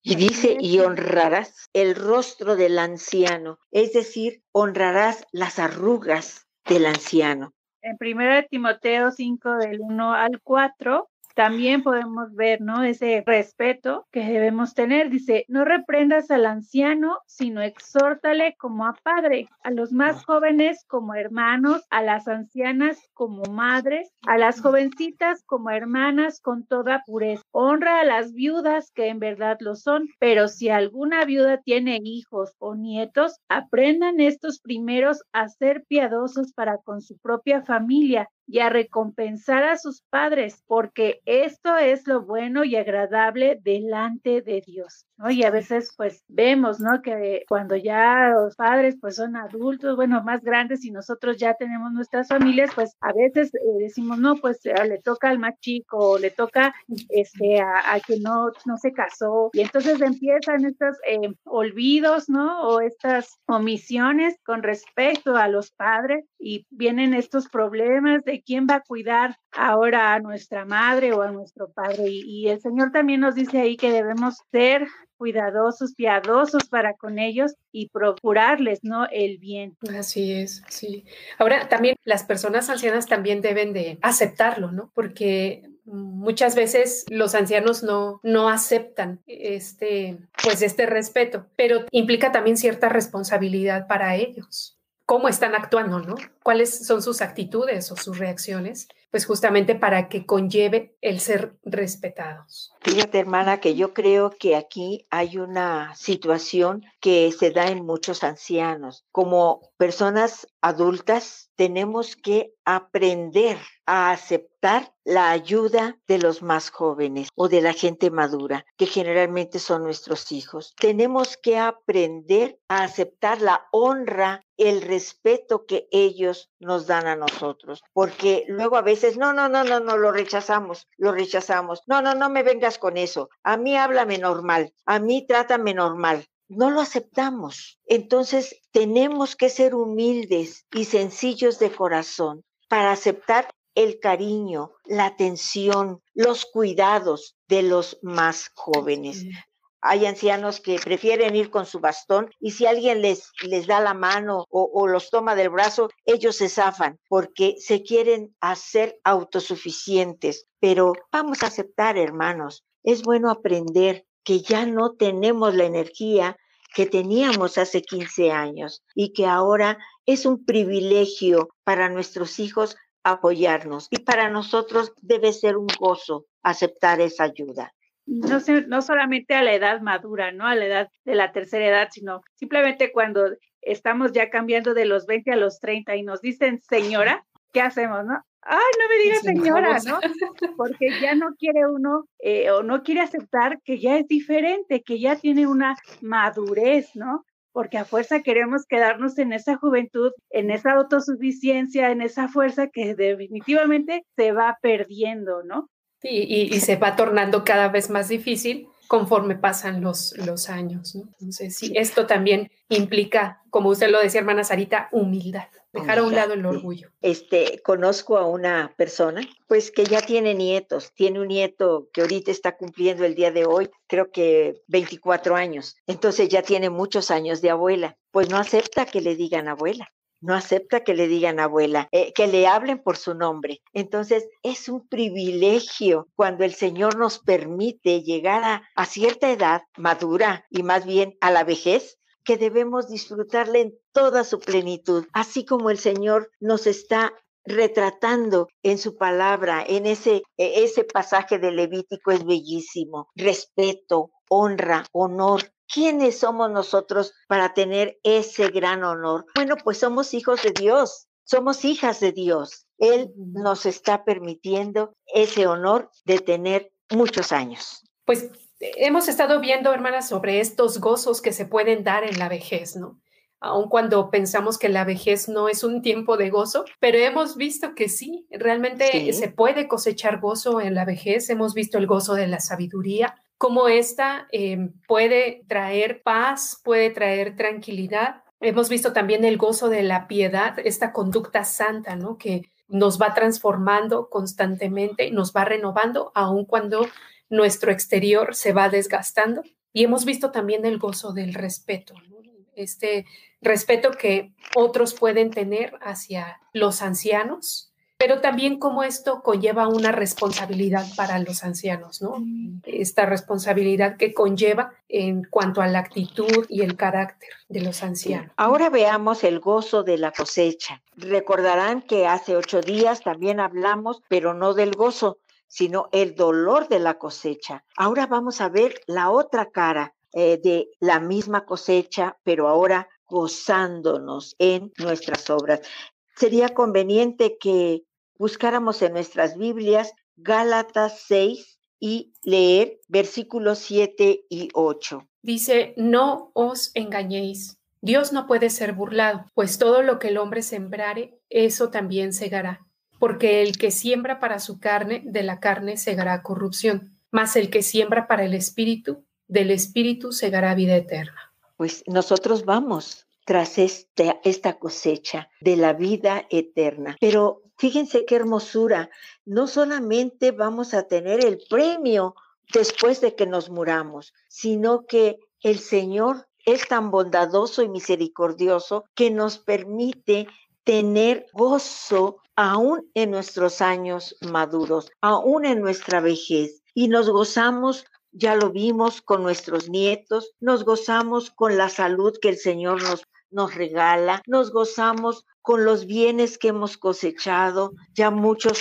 Y dice, y honrarás el rostro del anciano, es decir, honrarás las arrugas del anciano. En 1 Timoteo 5 del 1 al 4 también podemos ver, ¿no? Ese respeto que debemos tener. Dice, no reprendas al anciano, sino exhórtale como a padre, a los más jóvenes como hermanos, a las ancianas como madres, a las jovencitas como hermanas con toda pureza. Honra a las viudas que en verdad lo son, pero si alguna viuda tiene hijos o nietos, aprendan estos primeros a ser piadosos para con su propia familia y a recompensar a sus padres, porque esto es lo bueno y agradable delante de Dios. ¿No? Y a veces pues vemos, ¿no? Que cuando ya los padres pues son adultos, bueno, más grandes y nosotros ya tenemos nuestras familias, pues a veces eh, decimos, no, pues eh, le toca al más chico, le toca este, a, a, que no, no se casó. Y entonces empiezan estos eh, olvidos, ¿no? O estas omisiones con respecto a los padres y vienen estos problemas de quién va a cuidar ahora a nuestra madre o a nuestro padre. Y, el Señor también nos dice ahí que debemos ser cuidadosos, piadosos para con ellos y procurarles, ¿no? El bien. Así es, sí. Ahora, también las personas ancianas también deben de aceptarlo, ¿no? Porque muchas veces los ancianos no, no aceptan este, pues este respeto, pero implica también cierta responsabilidad para ellos cómo están actuando, ¿no? ¿Cuáles son sus actitudes o sus reacciones? Pues justamente para que conlleve el ser respetados. Fíjate, hermana, que yo creo que aquí hay una situación que se da en muchos ancianos. Como personas adultas, tenemos que aprender a aceptar la ayuda de los más jóvenes o de la gente madura, que generalmente son nuestros hijos. Tenemos que aprender a aceptar la honra, el respeto que ellos nos dan a nosotros, porque luego a veces, no, no, no, no, no, lo rechazamos, lo rechazamos. No, no, no me vengas con eso. A mí háblame normal, a mí trátame normal no lo aceptamos. Entonces tenemos que ser humildes y sencillos de corazón para aceptar el cariño, la atención, los cuidados de los más jóvenes. Hay ancianos que prefieren ir con su bastón y si alguien les, les da la mano o, o, los toma del brazo, ellos se zafan porque se quieren hacer autosuficientes. Pero vamos a aceptar, hermanos, es bueno aprender que ya no tenemos la energía que teníamos hace 15 años y que ahora es un privilegio para nuestros hijos apoyarnos. Y para nosotros debe ser un gozo aceptar esa ayuda. No, no solamente a la edad madura, ¿no? A la edad de la tercera edad, sino simplemente cuando estamos ya cambiando de los 20 a los 30 y nos dicen señora, ¿qué hacemos, no? Ay, no me digas señora, ¿no? Porque ya no quiere uno eh, o no quiere aceptar que ya es diferente, que ya tiene una madurez, ¿no? porque a fuerza queremos quedarnos en esa juventud, en esa autosuficiencia, en esa fuerza que definitivamente se va perdiendo, ¿no? Sí, y, se va tornando cada vez más difícil conforme pasan los, los años, ¿no? Entonces, sí, esto también implica, como usted lo decía, hermana Sarita, humildad, dejar a un lado el orgullo. Este, conozco a una persona, pues que ya tiene nietos, tiene un nieto que ahorita está cumpliendo el día de hoy, creo que 24 años, entonces ya tiene muchos años de abuela, pues no acepta que le digan abuela no acepta que le digan abuela, eh, que le hablen por su nombre. Entonces, es un privilegio cuando el Señor nos permite llegar a, a cierta edad madura y más bien a la vejez que debemos disfrutarla en toda su plenitud, así como el Señor nos está retratando en su palabra, en ese, e, ese pasaje de Levítico es bellísimo. Respeto, honra, honor. ¿Quiénes somos nosotros para tener ese gran honor? Bueno, pues somos hijos de Dios, somos hijas de Dios. Él nos está permitiendo ese honor de tener muchos años. Pues hemos estado viendo, hermanas, sobre estos gozos que se pueden dar en la vejez, ¿no? aun cuando pensamos que la vejez no es un tiempo de gozo, pero hemos visto que sí, realmente se puede cosechar gozo en la vejez. Hemos visto el gozo de la sabiduría, cómo esta em, puede traer paz, puede traer tranquilidad. Hemos visto también el gozo de la piedad, esta conducta santa, ¿no? Que nos va transformando constantemente, nos va renovando, aun cuando nuestro exterior se va desgastando. Y hemos visto también el gozo del respeto, este respeto que otros pueden tener hacia los ancianos, pero también cómo esto conlleva una responsabilidad para los ancianos, ¿no? Esta responsabilidad que conlleva en cuanto a la actitud y el carácter de los ancianos. Ahora veamos el gozo de la cosecha. Recordarán que hace ocho días también hablamos, pero no del gozo, sino el dolor de la cosecha. Ahora vamos a ver la otra cara, eh, de la misma cosecha, pero ahora gozándonos en nuestras obras. Sería conveniente que buscáramos en nuestras Biblias Gálatas 6 y leer versículos 7 y 8. Dice, no os engañéis. Dios no puede ser burlado, pues todo lo que el hombre sembrare, eso también segará. Porque el que siembra para su carne, de la carne segará corrupción, mas el que siembra para el espíritu, del Espíritu segará vida eterna. Pues nosotros vamos tras este, esta cosecha de la vida eterna. Pero fíjense qué hermosura, no solamente vamos a tener el premio después de que nos muramos, sino que el Señor es tan bondadoso y misericordioso que nos permite tener gozo aún en nuestros años maduros, aún en nuestra vejez. Y nos gozamos ya lo vimos con nuestros nietos, nos gozamos con la salud que el Señor nos, nos regala, nos gozamos con los bienes que hemos cosechado, ya muchos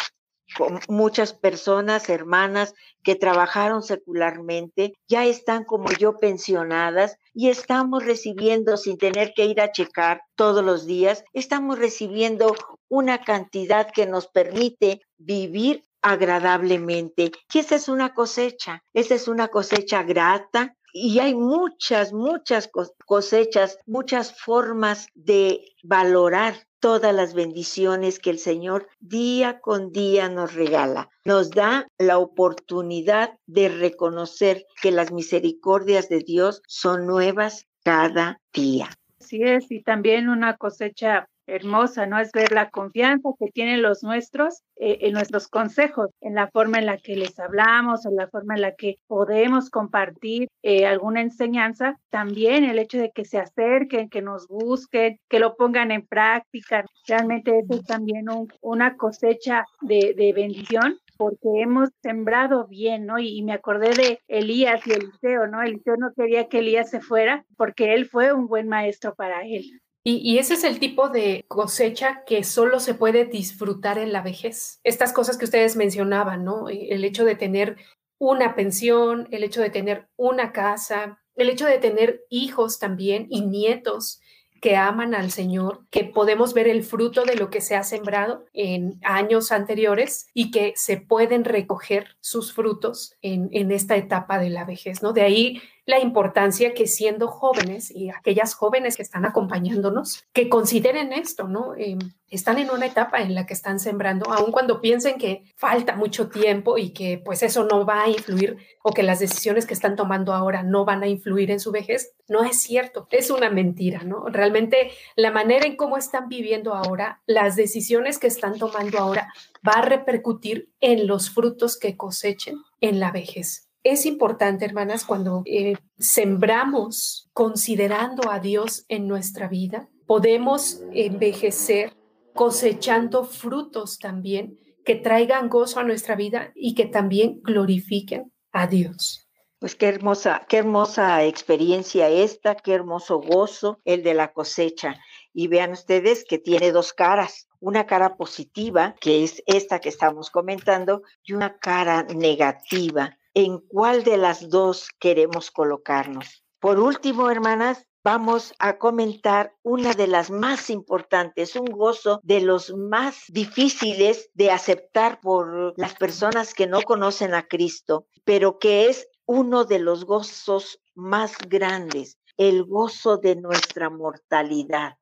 muchas personas, hermanas que trabajaron secularmente, ya están como yo pensionadas y estamos recibiendo sin tener que ir a checar todos los días, estamos recibiendo una cantidad que nos permite vivir agradablemente. Y esa es una cosecha, esa es una cosecha grata. Y hay muchas, muchas cosechas, muchas formas de valorar todas las bendiciones que el Señor día con día nos regala. Nos da la oportunidad de reconocer que las misericordias de Dios son nuevas cada día. Así es, y también una cosecha hermosa, ¿no? Es ver la confianza que tienen los nuestros eh, en nuestros consejos, en la forma en la que les hablamos, en la forma en la que podemos compartir eh, alguna enseñanza. También el hecho de que se acerquen, que nos busquen, que lo pongan en práctica. Realmente eso es también una cosecha de, de bendición porque hemos sembrado bien, ¿no? Y, me acordé de Elías y Eliseo, ¿no? Eliseo no quería que Elías se fuera porque él fue un buen maestro para él. Y, ese es el tipo de cosecha que solo se puede disfrutar en la vejez. Estas cosas que ustedes mencionaban, ¿no? El hecho de tener una pensión, el hecho de tener una casa, el hecho de tener hijos también y nietos que aman al Señor, que podemos ver el fruto de lo que se ha sembrado en años anteriores y que se pueden recoger sus frutos en, en esta etapa de la vejez, ¿no? De ahí la importancia que siendo jóvenes y aquellas jóvenes que están acompañándonos, que consideren esto, ¿no? Eh, están en una etapa en la que están sembrando, aun cuando piensen que falta mucho tiempo y que pues eso no va a influir o que las decisiones que están tomando ahora no van a influir en su vejez, no es cierto, es una mentira, ¿no? Realmente la manera en cómo están viviendo ahora, las decisiones que están tomando ahora, va a repercutir en los frutos que cosechen en la vejez. Es importante, hermanas, cuando eh, sembramos considerando a Dios en nuestra vida, podemos envejecer cosechando frutos también que traigan gozo a nuestra vida y que también glorifiquen a Dios. Pues qué hermosa, qué hermosa experiencia esta, qué hermoso gozo el de la cosecha. Y vean ustedes que tiene dos caras, una cara positiva, que es esta que estamos comentando, y una cara negativa. ¿En cuál de las dos queremos colocarnos? Por último, hermanas, vamos a comentar una de las más importantes, un gozo de los más difíciles de aceptar por las personas que no conocen a Cristo, pero que es uno de los gozos más grandes, el gozo de nuestra mortalidad.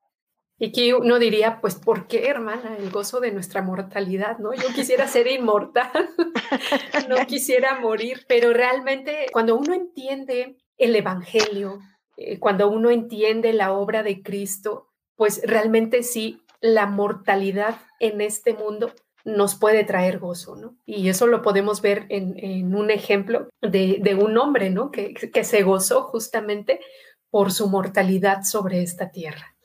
Y que uno diría, pues, ¿por qué, hermana? El gozo de nuestra mortalidad, ¿no? Yo quisiera ser inmortal, [LAUGHS] no quisiera morir, pero realmente cuando uno entiende el Evangelio, eh, cuando uno entiende la obra de Cristo, pues realmente sí, la mortalidad en este mundo nos puede traer gozo, ¿no? Y eso lo podemos ver en, un ejemplo de, un hombre, ¿no? Que, que se gozó justamente por su mortalidad sobre esta tierra.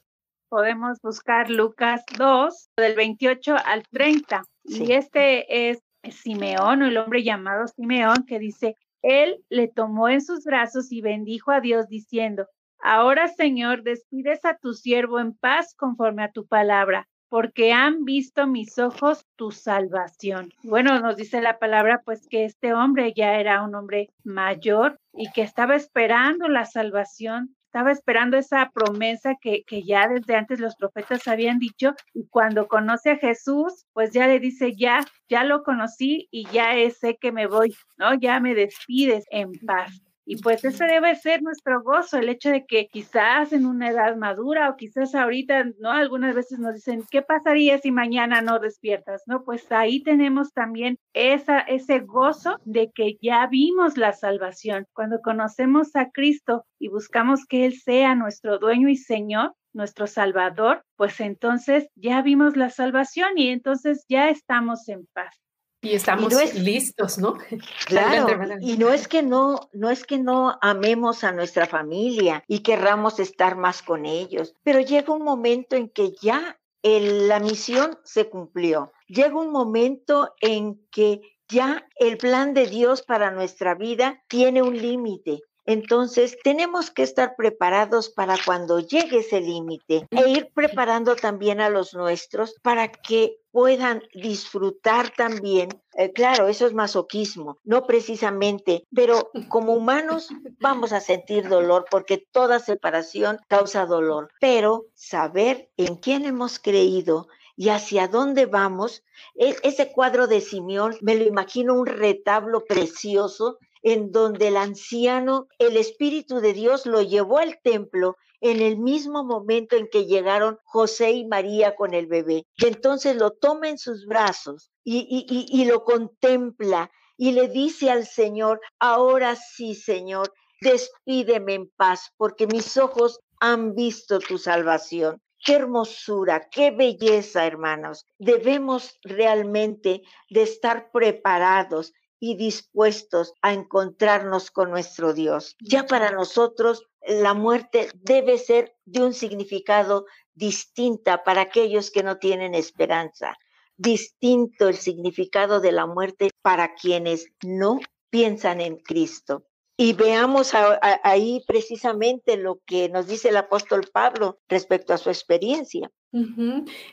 Podemos buscar Lucas 2, del 28 al 30. Y este es Simeón, o el hombre llamado Simeón, que dice, él le tomó en sus brazos y bendijo a Dios diciendo, Ahora, Señor, despides a tu siervo en paz conforme a tu palabra, porque han visto mis ojos tu salvación. Bueno, nos dice la palabra, pues que este hombre ya era un hombre mayor y que estaba esperando la salvación estaba esperando esa promesa que, que, ya desde antes los profetas habían dicho y cuando conoce a Jesús, pues ya le dice, ya, ya lo conocí y ya sé que me voy, ¿no? Ya me despides en paz. Y pues ese debe ser nuestro gozo, el hecho de que quizás en una edad madura o quizás ahorita, ¿no? Algunas veces nos dicen, ¿qué pasaría si mañana no despiertas? ¿No? Pues ahí tenemos también esa, ese gozo de que ya vimos la salvación. Cuando conocemos a Cristo y buscamos que Él sea nuestro dueño y Señor, nuestro Salvador, pues entonces ya vimos la salvación y entonces ya estamos en paz. Y estamos listos, ¿no? [LAUGHS] Claro, y no es que no, no es que no amemos a nuestra familia y querramos estar más con ellos, pero llega un momento en que ya la misión se cumplió. Llega un momento en que ya el plan de Dios para nuestra vida tiene un límite. Entonces, tenemos que estar preparados para cuando llegue ese límite e ir preparando también a los nuestros para que puedan disfrutar también. Eh, claro, eso es masoquismo, no precisamente, pero como humanos vamos a sentir dolor porque toda separación causa dolor, pero saber en quién hemos creído y hacia dónde vamos, e, ese cuadro de Simeón, me lo imagino un retablo precioso en donde el anciano, el Espíritu de Dios lo llevó al templo en el mismo momento en que llegaron José y María con el bebé. Y entonces lo toma en sus brazos y, y lo contempla y le dice al Señor, ahora sí, Señor, despídeme en paz, porque mis ojos han visto tu salvación. Qué hermosura, qué belleza, hermanos. Debemos realmente de estar preparados y dispuestos a encontrarnos con nuestro Dios. Ya para nosotros la muerte debe ser de un significado distinta para aquellos que no tienen esperanza. Distinto el significado de la muerte para quienes no piensan en Cristo. Y veamos ahí precisamente lo que nos dice el apóstol Pablo respecto a su experiencia.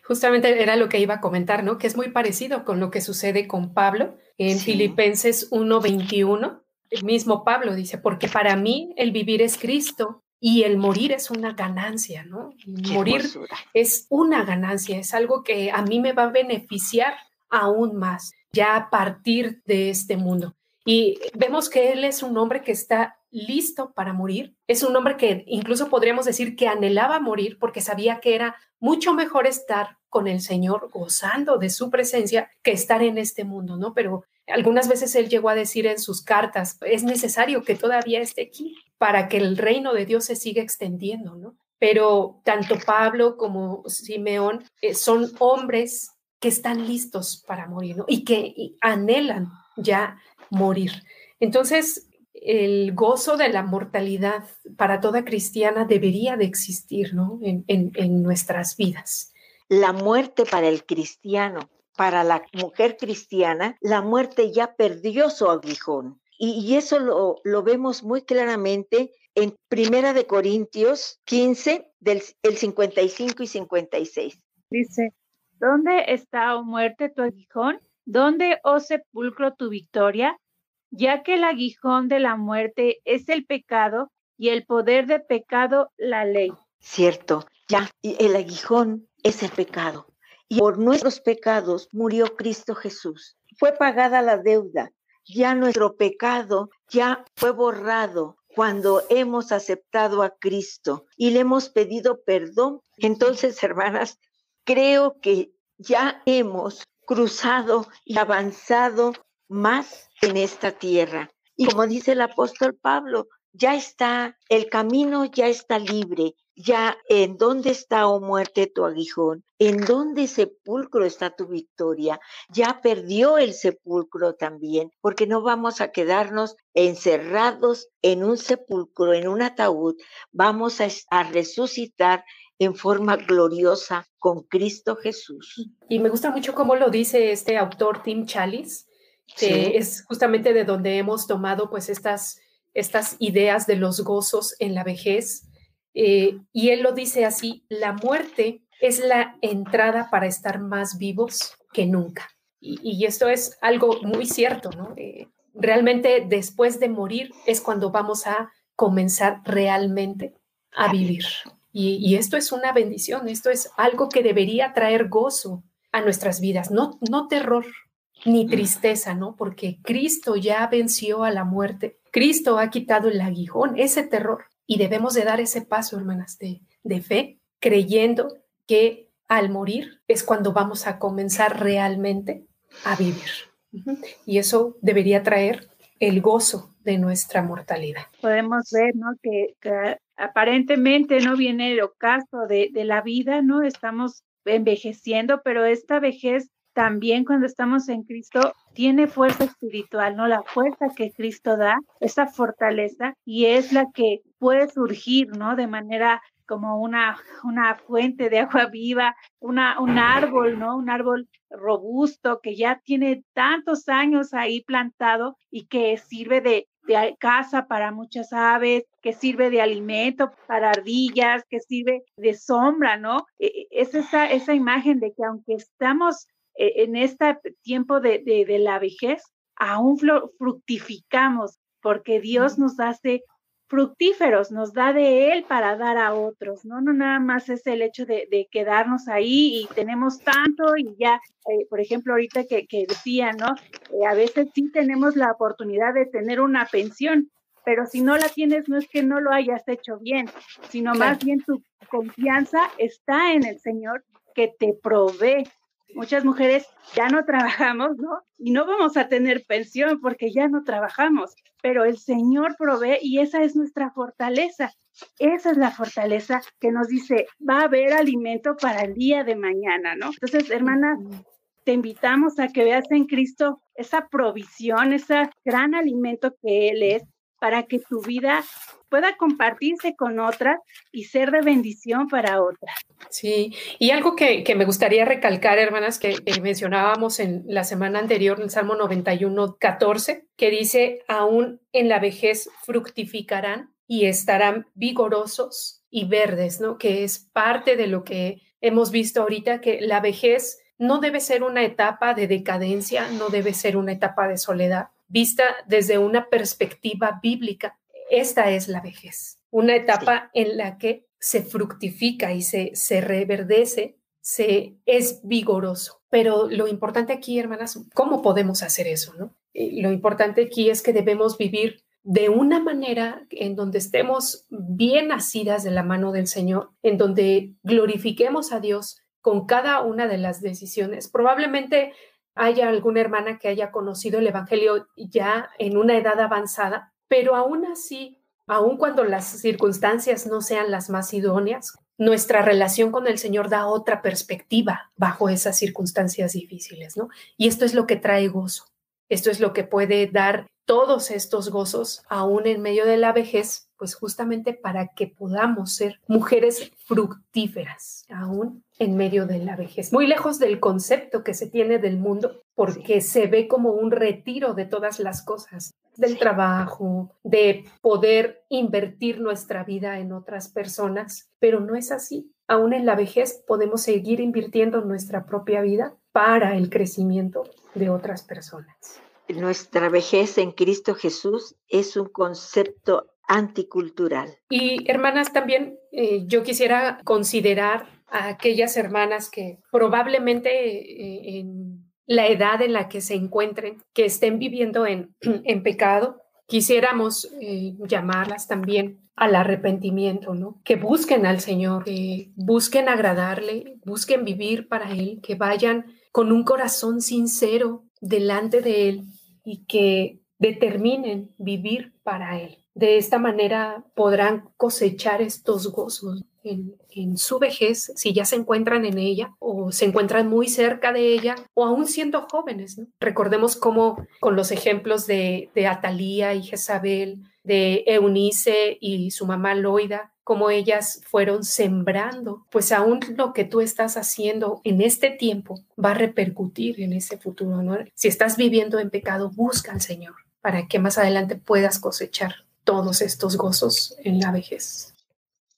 Justamente era lo que iba a comentar, ¿no? Que es muy parecido con lo que sucede con Pablo en Filipenses 1:21. El mismo Pablo dice, porque para mí el vivir es Cristo y el morir es una ganancia, ¿no? morir es una ganancia, es algo que a mí me va a beneficiar aún más ya a partir de este mundo. Y vemos que él es un hombre que está listo para morir. Es un hombre que incluso podríamos decir que anhelaba morir porque sabía que era mucho mejor estar con el Señor gozando de su presencia que estar en este mundo, ¿no? Pero algunas veces él llegó a decir en sus cartas, es necesario que todavía esté aquí para que el reino de Dios se siga extendiendo, ¿no? Pero tanto Pablo como Simeón eh, son hombres que están listos para morir, ¿no? Y que anhelan ya morir. Entonces, el gozo de la mortalidad para toda cristiana debería de existir ¿no? en, en, nuestras vidas. La muerte para el cristiano, para la mujer cristiana, la muerte ya perdió su aguijón. y, eso lo, lo, vemos muy claramente en Primera de Corintios 15, del el 55 y 56. Dice, ¿dónde está, o oh muerte, tu aguijón? ¿Dónde, oh sepulcro, tu victoria? Ya que el aguijón de la muerte es el pecado y el poder de pecado la ley. Cierto, ya, el aguijón es el pecado. Y por nuestros pecados murió Cristo Jesús. Fue pagada la deuda. Ya nuestro pecado ya fue borrado cuando hemos aceptado a Cristo y le hemos pedido perdón. Entonces, hermanas, creo que ya hemos cruzado y avanzado más en esta tierra. Y como dice el apóstol Pablo, ya está, el camino ya está libre, ya en dónde está, oh muerte, tu aguijón, en dónde sepulcro está tu victoria, ya perdió el sepulcro también, porque no vamos a quedarnos encerrados en un sepulcro, en un ataúd, vamos a, a resucitar en forma gloriosa con Cristo Jesús. Y me gusta mucho cómo lo dice este autor Tim Chalice, que es justamente de donde hemos tomado pues estas, estas ideas de los gozos en la vejez. Eh, y él lo dice así, la muerte es la entrada para estar más vivos que nunca. Y, esto es algo muy cierto, ¿no? Eh, realmente después de morir es cuando vamos a comenzar realmente a vivir. Y, esto es una bendición, esto es algo que debería traer gozo a nuestras vidas, no, no terror ni tristeza, ¿no? Porque Cristo ya venció a la muerte, Cristo ha quitado el aguijón, ese terror, y debemos de dar ese paso, hermanas, de, de fe, creyendo que al morir es cuando vamos a comenzar realmente a vivir. Y eso debería traer el gozo de nuestra mortalidad. Podemos ver, ¿no? Que, aparentemente no viene el ocaso de, de la vida, ¿no? Estamos envejeciendo, pero esta vejez también cuando estamos en Cristo tiene fuerza espiritual, ¿no? La fuerza que Cristo da, esa fortaleza, y es la que puede surgir, ¿no? De manera como una, una fuente de agua viva, una, un árbol, ¿no? Un árbol robusto que ya tiene tantos años ahí plantado y que sirve de, de casa para muchas aves, que sirve de alimento para ardillas, que sirve de sombra, ¿no? E, e, es esa, esa imagen de que aunque estamos e, en este tiempo de, de, de la vejez, aún fructificamos porque Dios nos hace fructíferos, nos da de Él para dar a otros, ¿no? No nada más es el hecho de, quedarnos ahí y tenemos tanto y ya, eh, por ejemplo, ahorita que, que decía, ¿no? Eh, a veces sí tenemos la oportunidad de tener una pensión, pero si no la tienes no es que no lo hayas hecho bien, sino más bien tu confianza está en el Señor que te provee muchas mujeres ya no trabajamos, ¿no? Y no vamos a tener pensión porque ya no trabajamos, pero el Señor provee y esa es nuestra fortaleza. Esa es la fortaleza que nos dice, va a haber alimento para el día de mañana, ¿no? Entonces, hermana, te invitamos a que veas en Cristo esa provisión, ese gran alimento que Él es para que tu vida pueda compartirse con otras y ser de bendición para otras. Sí, y algo que, me gustaría recalcar, hermanas, que mencionábamos en la semana anterior, en el Salmo 91, 14, que dice, aún en la vejez fructificarán y estarán vigorosos y verdes, ¿no? Que es parte de lo que hemos visto ahorita, que la vejez no debe ser una etapa de decadencia, no debe ser una etapa de soledad, vista desde una perspectiva bíblica esta es la vejez, una etapa en la que se fructifica y se, se reverdece, se es vigoroso. Pero lo importante aquí, hermanas, ¿cómo podemos hacer eso? ¿no? Eh, lo importante aquí es que debemos vivir de una manera en donde estemos bien nacidas de la mano del Señor, en donde glorifiquemos a Dios con cada una de las decisiones. Probablemente haya alguna hermana que haya conocido el Evangelio ya en una edad avanzada pero aún así, aun cuando las circunstancias no sean las más idóneas, nuestra relación con el Señor da otra perspectiva bajo esas circunstancias difíciles, ¿no? Y esto es lo que trae gozo. Esto es lo que puede dar todos estos gozos aún en medio de la vejez, pues justamente para que podamos ser mujeres fructíferas aún en medio de la vejez, muy lejos del concepto que se tiene del mundo, porque se ve como un retiro de todas las cosas, del trabajo, de poder invertir nuestra vida en otras personas, pero no es así. Aún en la vejez podemos seguir invirtiendo nuestra propia vida para el crecimiento de otras personas. Nuestra vejez en Cristo Jesús es un concepto anticultural. Y hermanas, también eh, yo quisiera considerar a aquellas hermanas que probablemente eh, en la edad en la que se encuentren, que estén viviendo en, [CLEARS THROAT] en pecado, quisiéramos eh, llamarlas también al arrepentimiento, ¿no? Que busquen al Señor, que busquen agradarle, busquen vivir para Él, que vayan con un corazón sincero delante de Él y que determinen vivir para Él. De esta manera podrán cosechar estos gozos en, su vejez, si ya se encuentran en ella o se encuentran muy cerca de ella o aún siendo jóvenes. Recordemos cómo con los ejemplos de, de Atalía y Jezabel, de Eunice y su mamá Loida, cómo ellas fueron sembrando, pues aún lo que tú estás haciendo en este tiempo va a repercutir en ese futuro. ¿no? Si estás viviendo en pecado, busca al Señor para que más adelante puedas cosechar todos estos gozos en la vejez.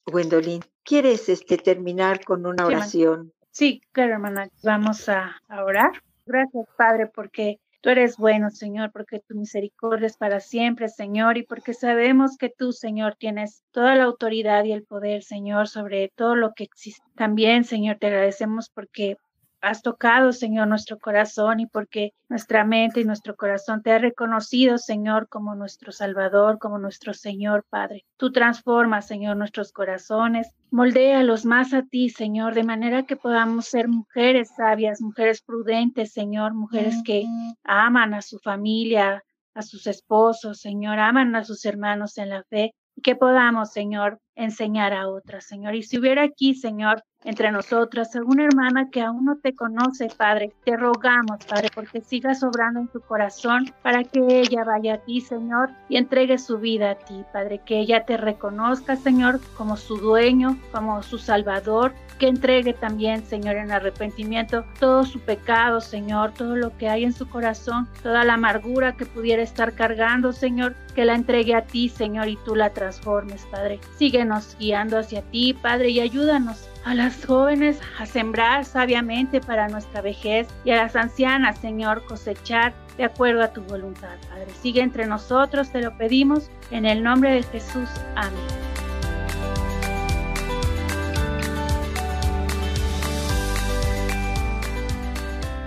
Gwendolyn, ¿quieres este, terminar con una oración? Sí, claro, hermana. Vamos a, orar. Gracias, Padre, porque Tú eres bueno, Señor, porque tu misericordia es para siempre, Señor, y porque sabemos que tú, Señor, tienes toda la autoridad y el poder, Señor, sobre todo lo que existe. También, Señor, te agradecemos porque has tocado, Señor, nuestro corazón y porque nuestra mente y nuestro corazón te ha reconocido, Señor, como nuestro Salvador, como nuestro Señor, Padre. Tú transformas, Señor, nuestros corazones, moldéalos más a ti, Señor, de manera que podamos ser mujeres sabias, mujeres prudentes, Señor, mujeres que aman a su familia, a sus esposos, Señor, aman a sus hermanos en la fe y que podamos, Señor, enseñar a otras, Señor. Y si hubiera aquí, Señor, entre nosotras, alguna hermana que aún no te conoce, Padre, te rogamos, Padre, porque sigas obrando en tu corazón para que ella vaya a ti, Señor, y entregue su vida a ti, Padre, que ella te reconozca, Señor, como su dueño, como su Salvador, que entregue también, Señor, en arrepentimiento todo su pecado, Señor, todo lo que hay en su corazón, toda la amargura que pudiera estar cargando, Señor, que la entregue a ti, Señor, y tú la transformes, Padre. Síguenos guiando hacia ti, Padre, y ayúdanos a las jóvenes a sembrar sabiamente para nuestra vejez y a las ancianas, Señor, cosechar de acuerdo a tu voluntad, Padre. Sigue entre nosotros, te lo pedimos, en el nombre de Jesús. Amén.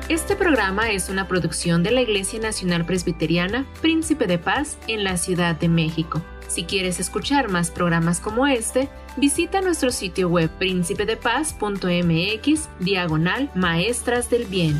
Este programa es una producción de la Iglesia Nacional Presbiteriana Príncipe de Paz en la Ciudad de México. Si quieres escuchar más programas como este, visita nuestro sitio web príncipedepaz.mx diagonal maestras del bien.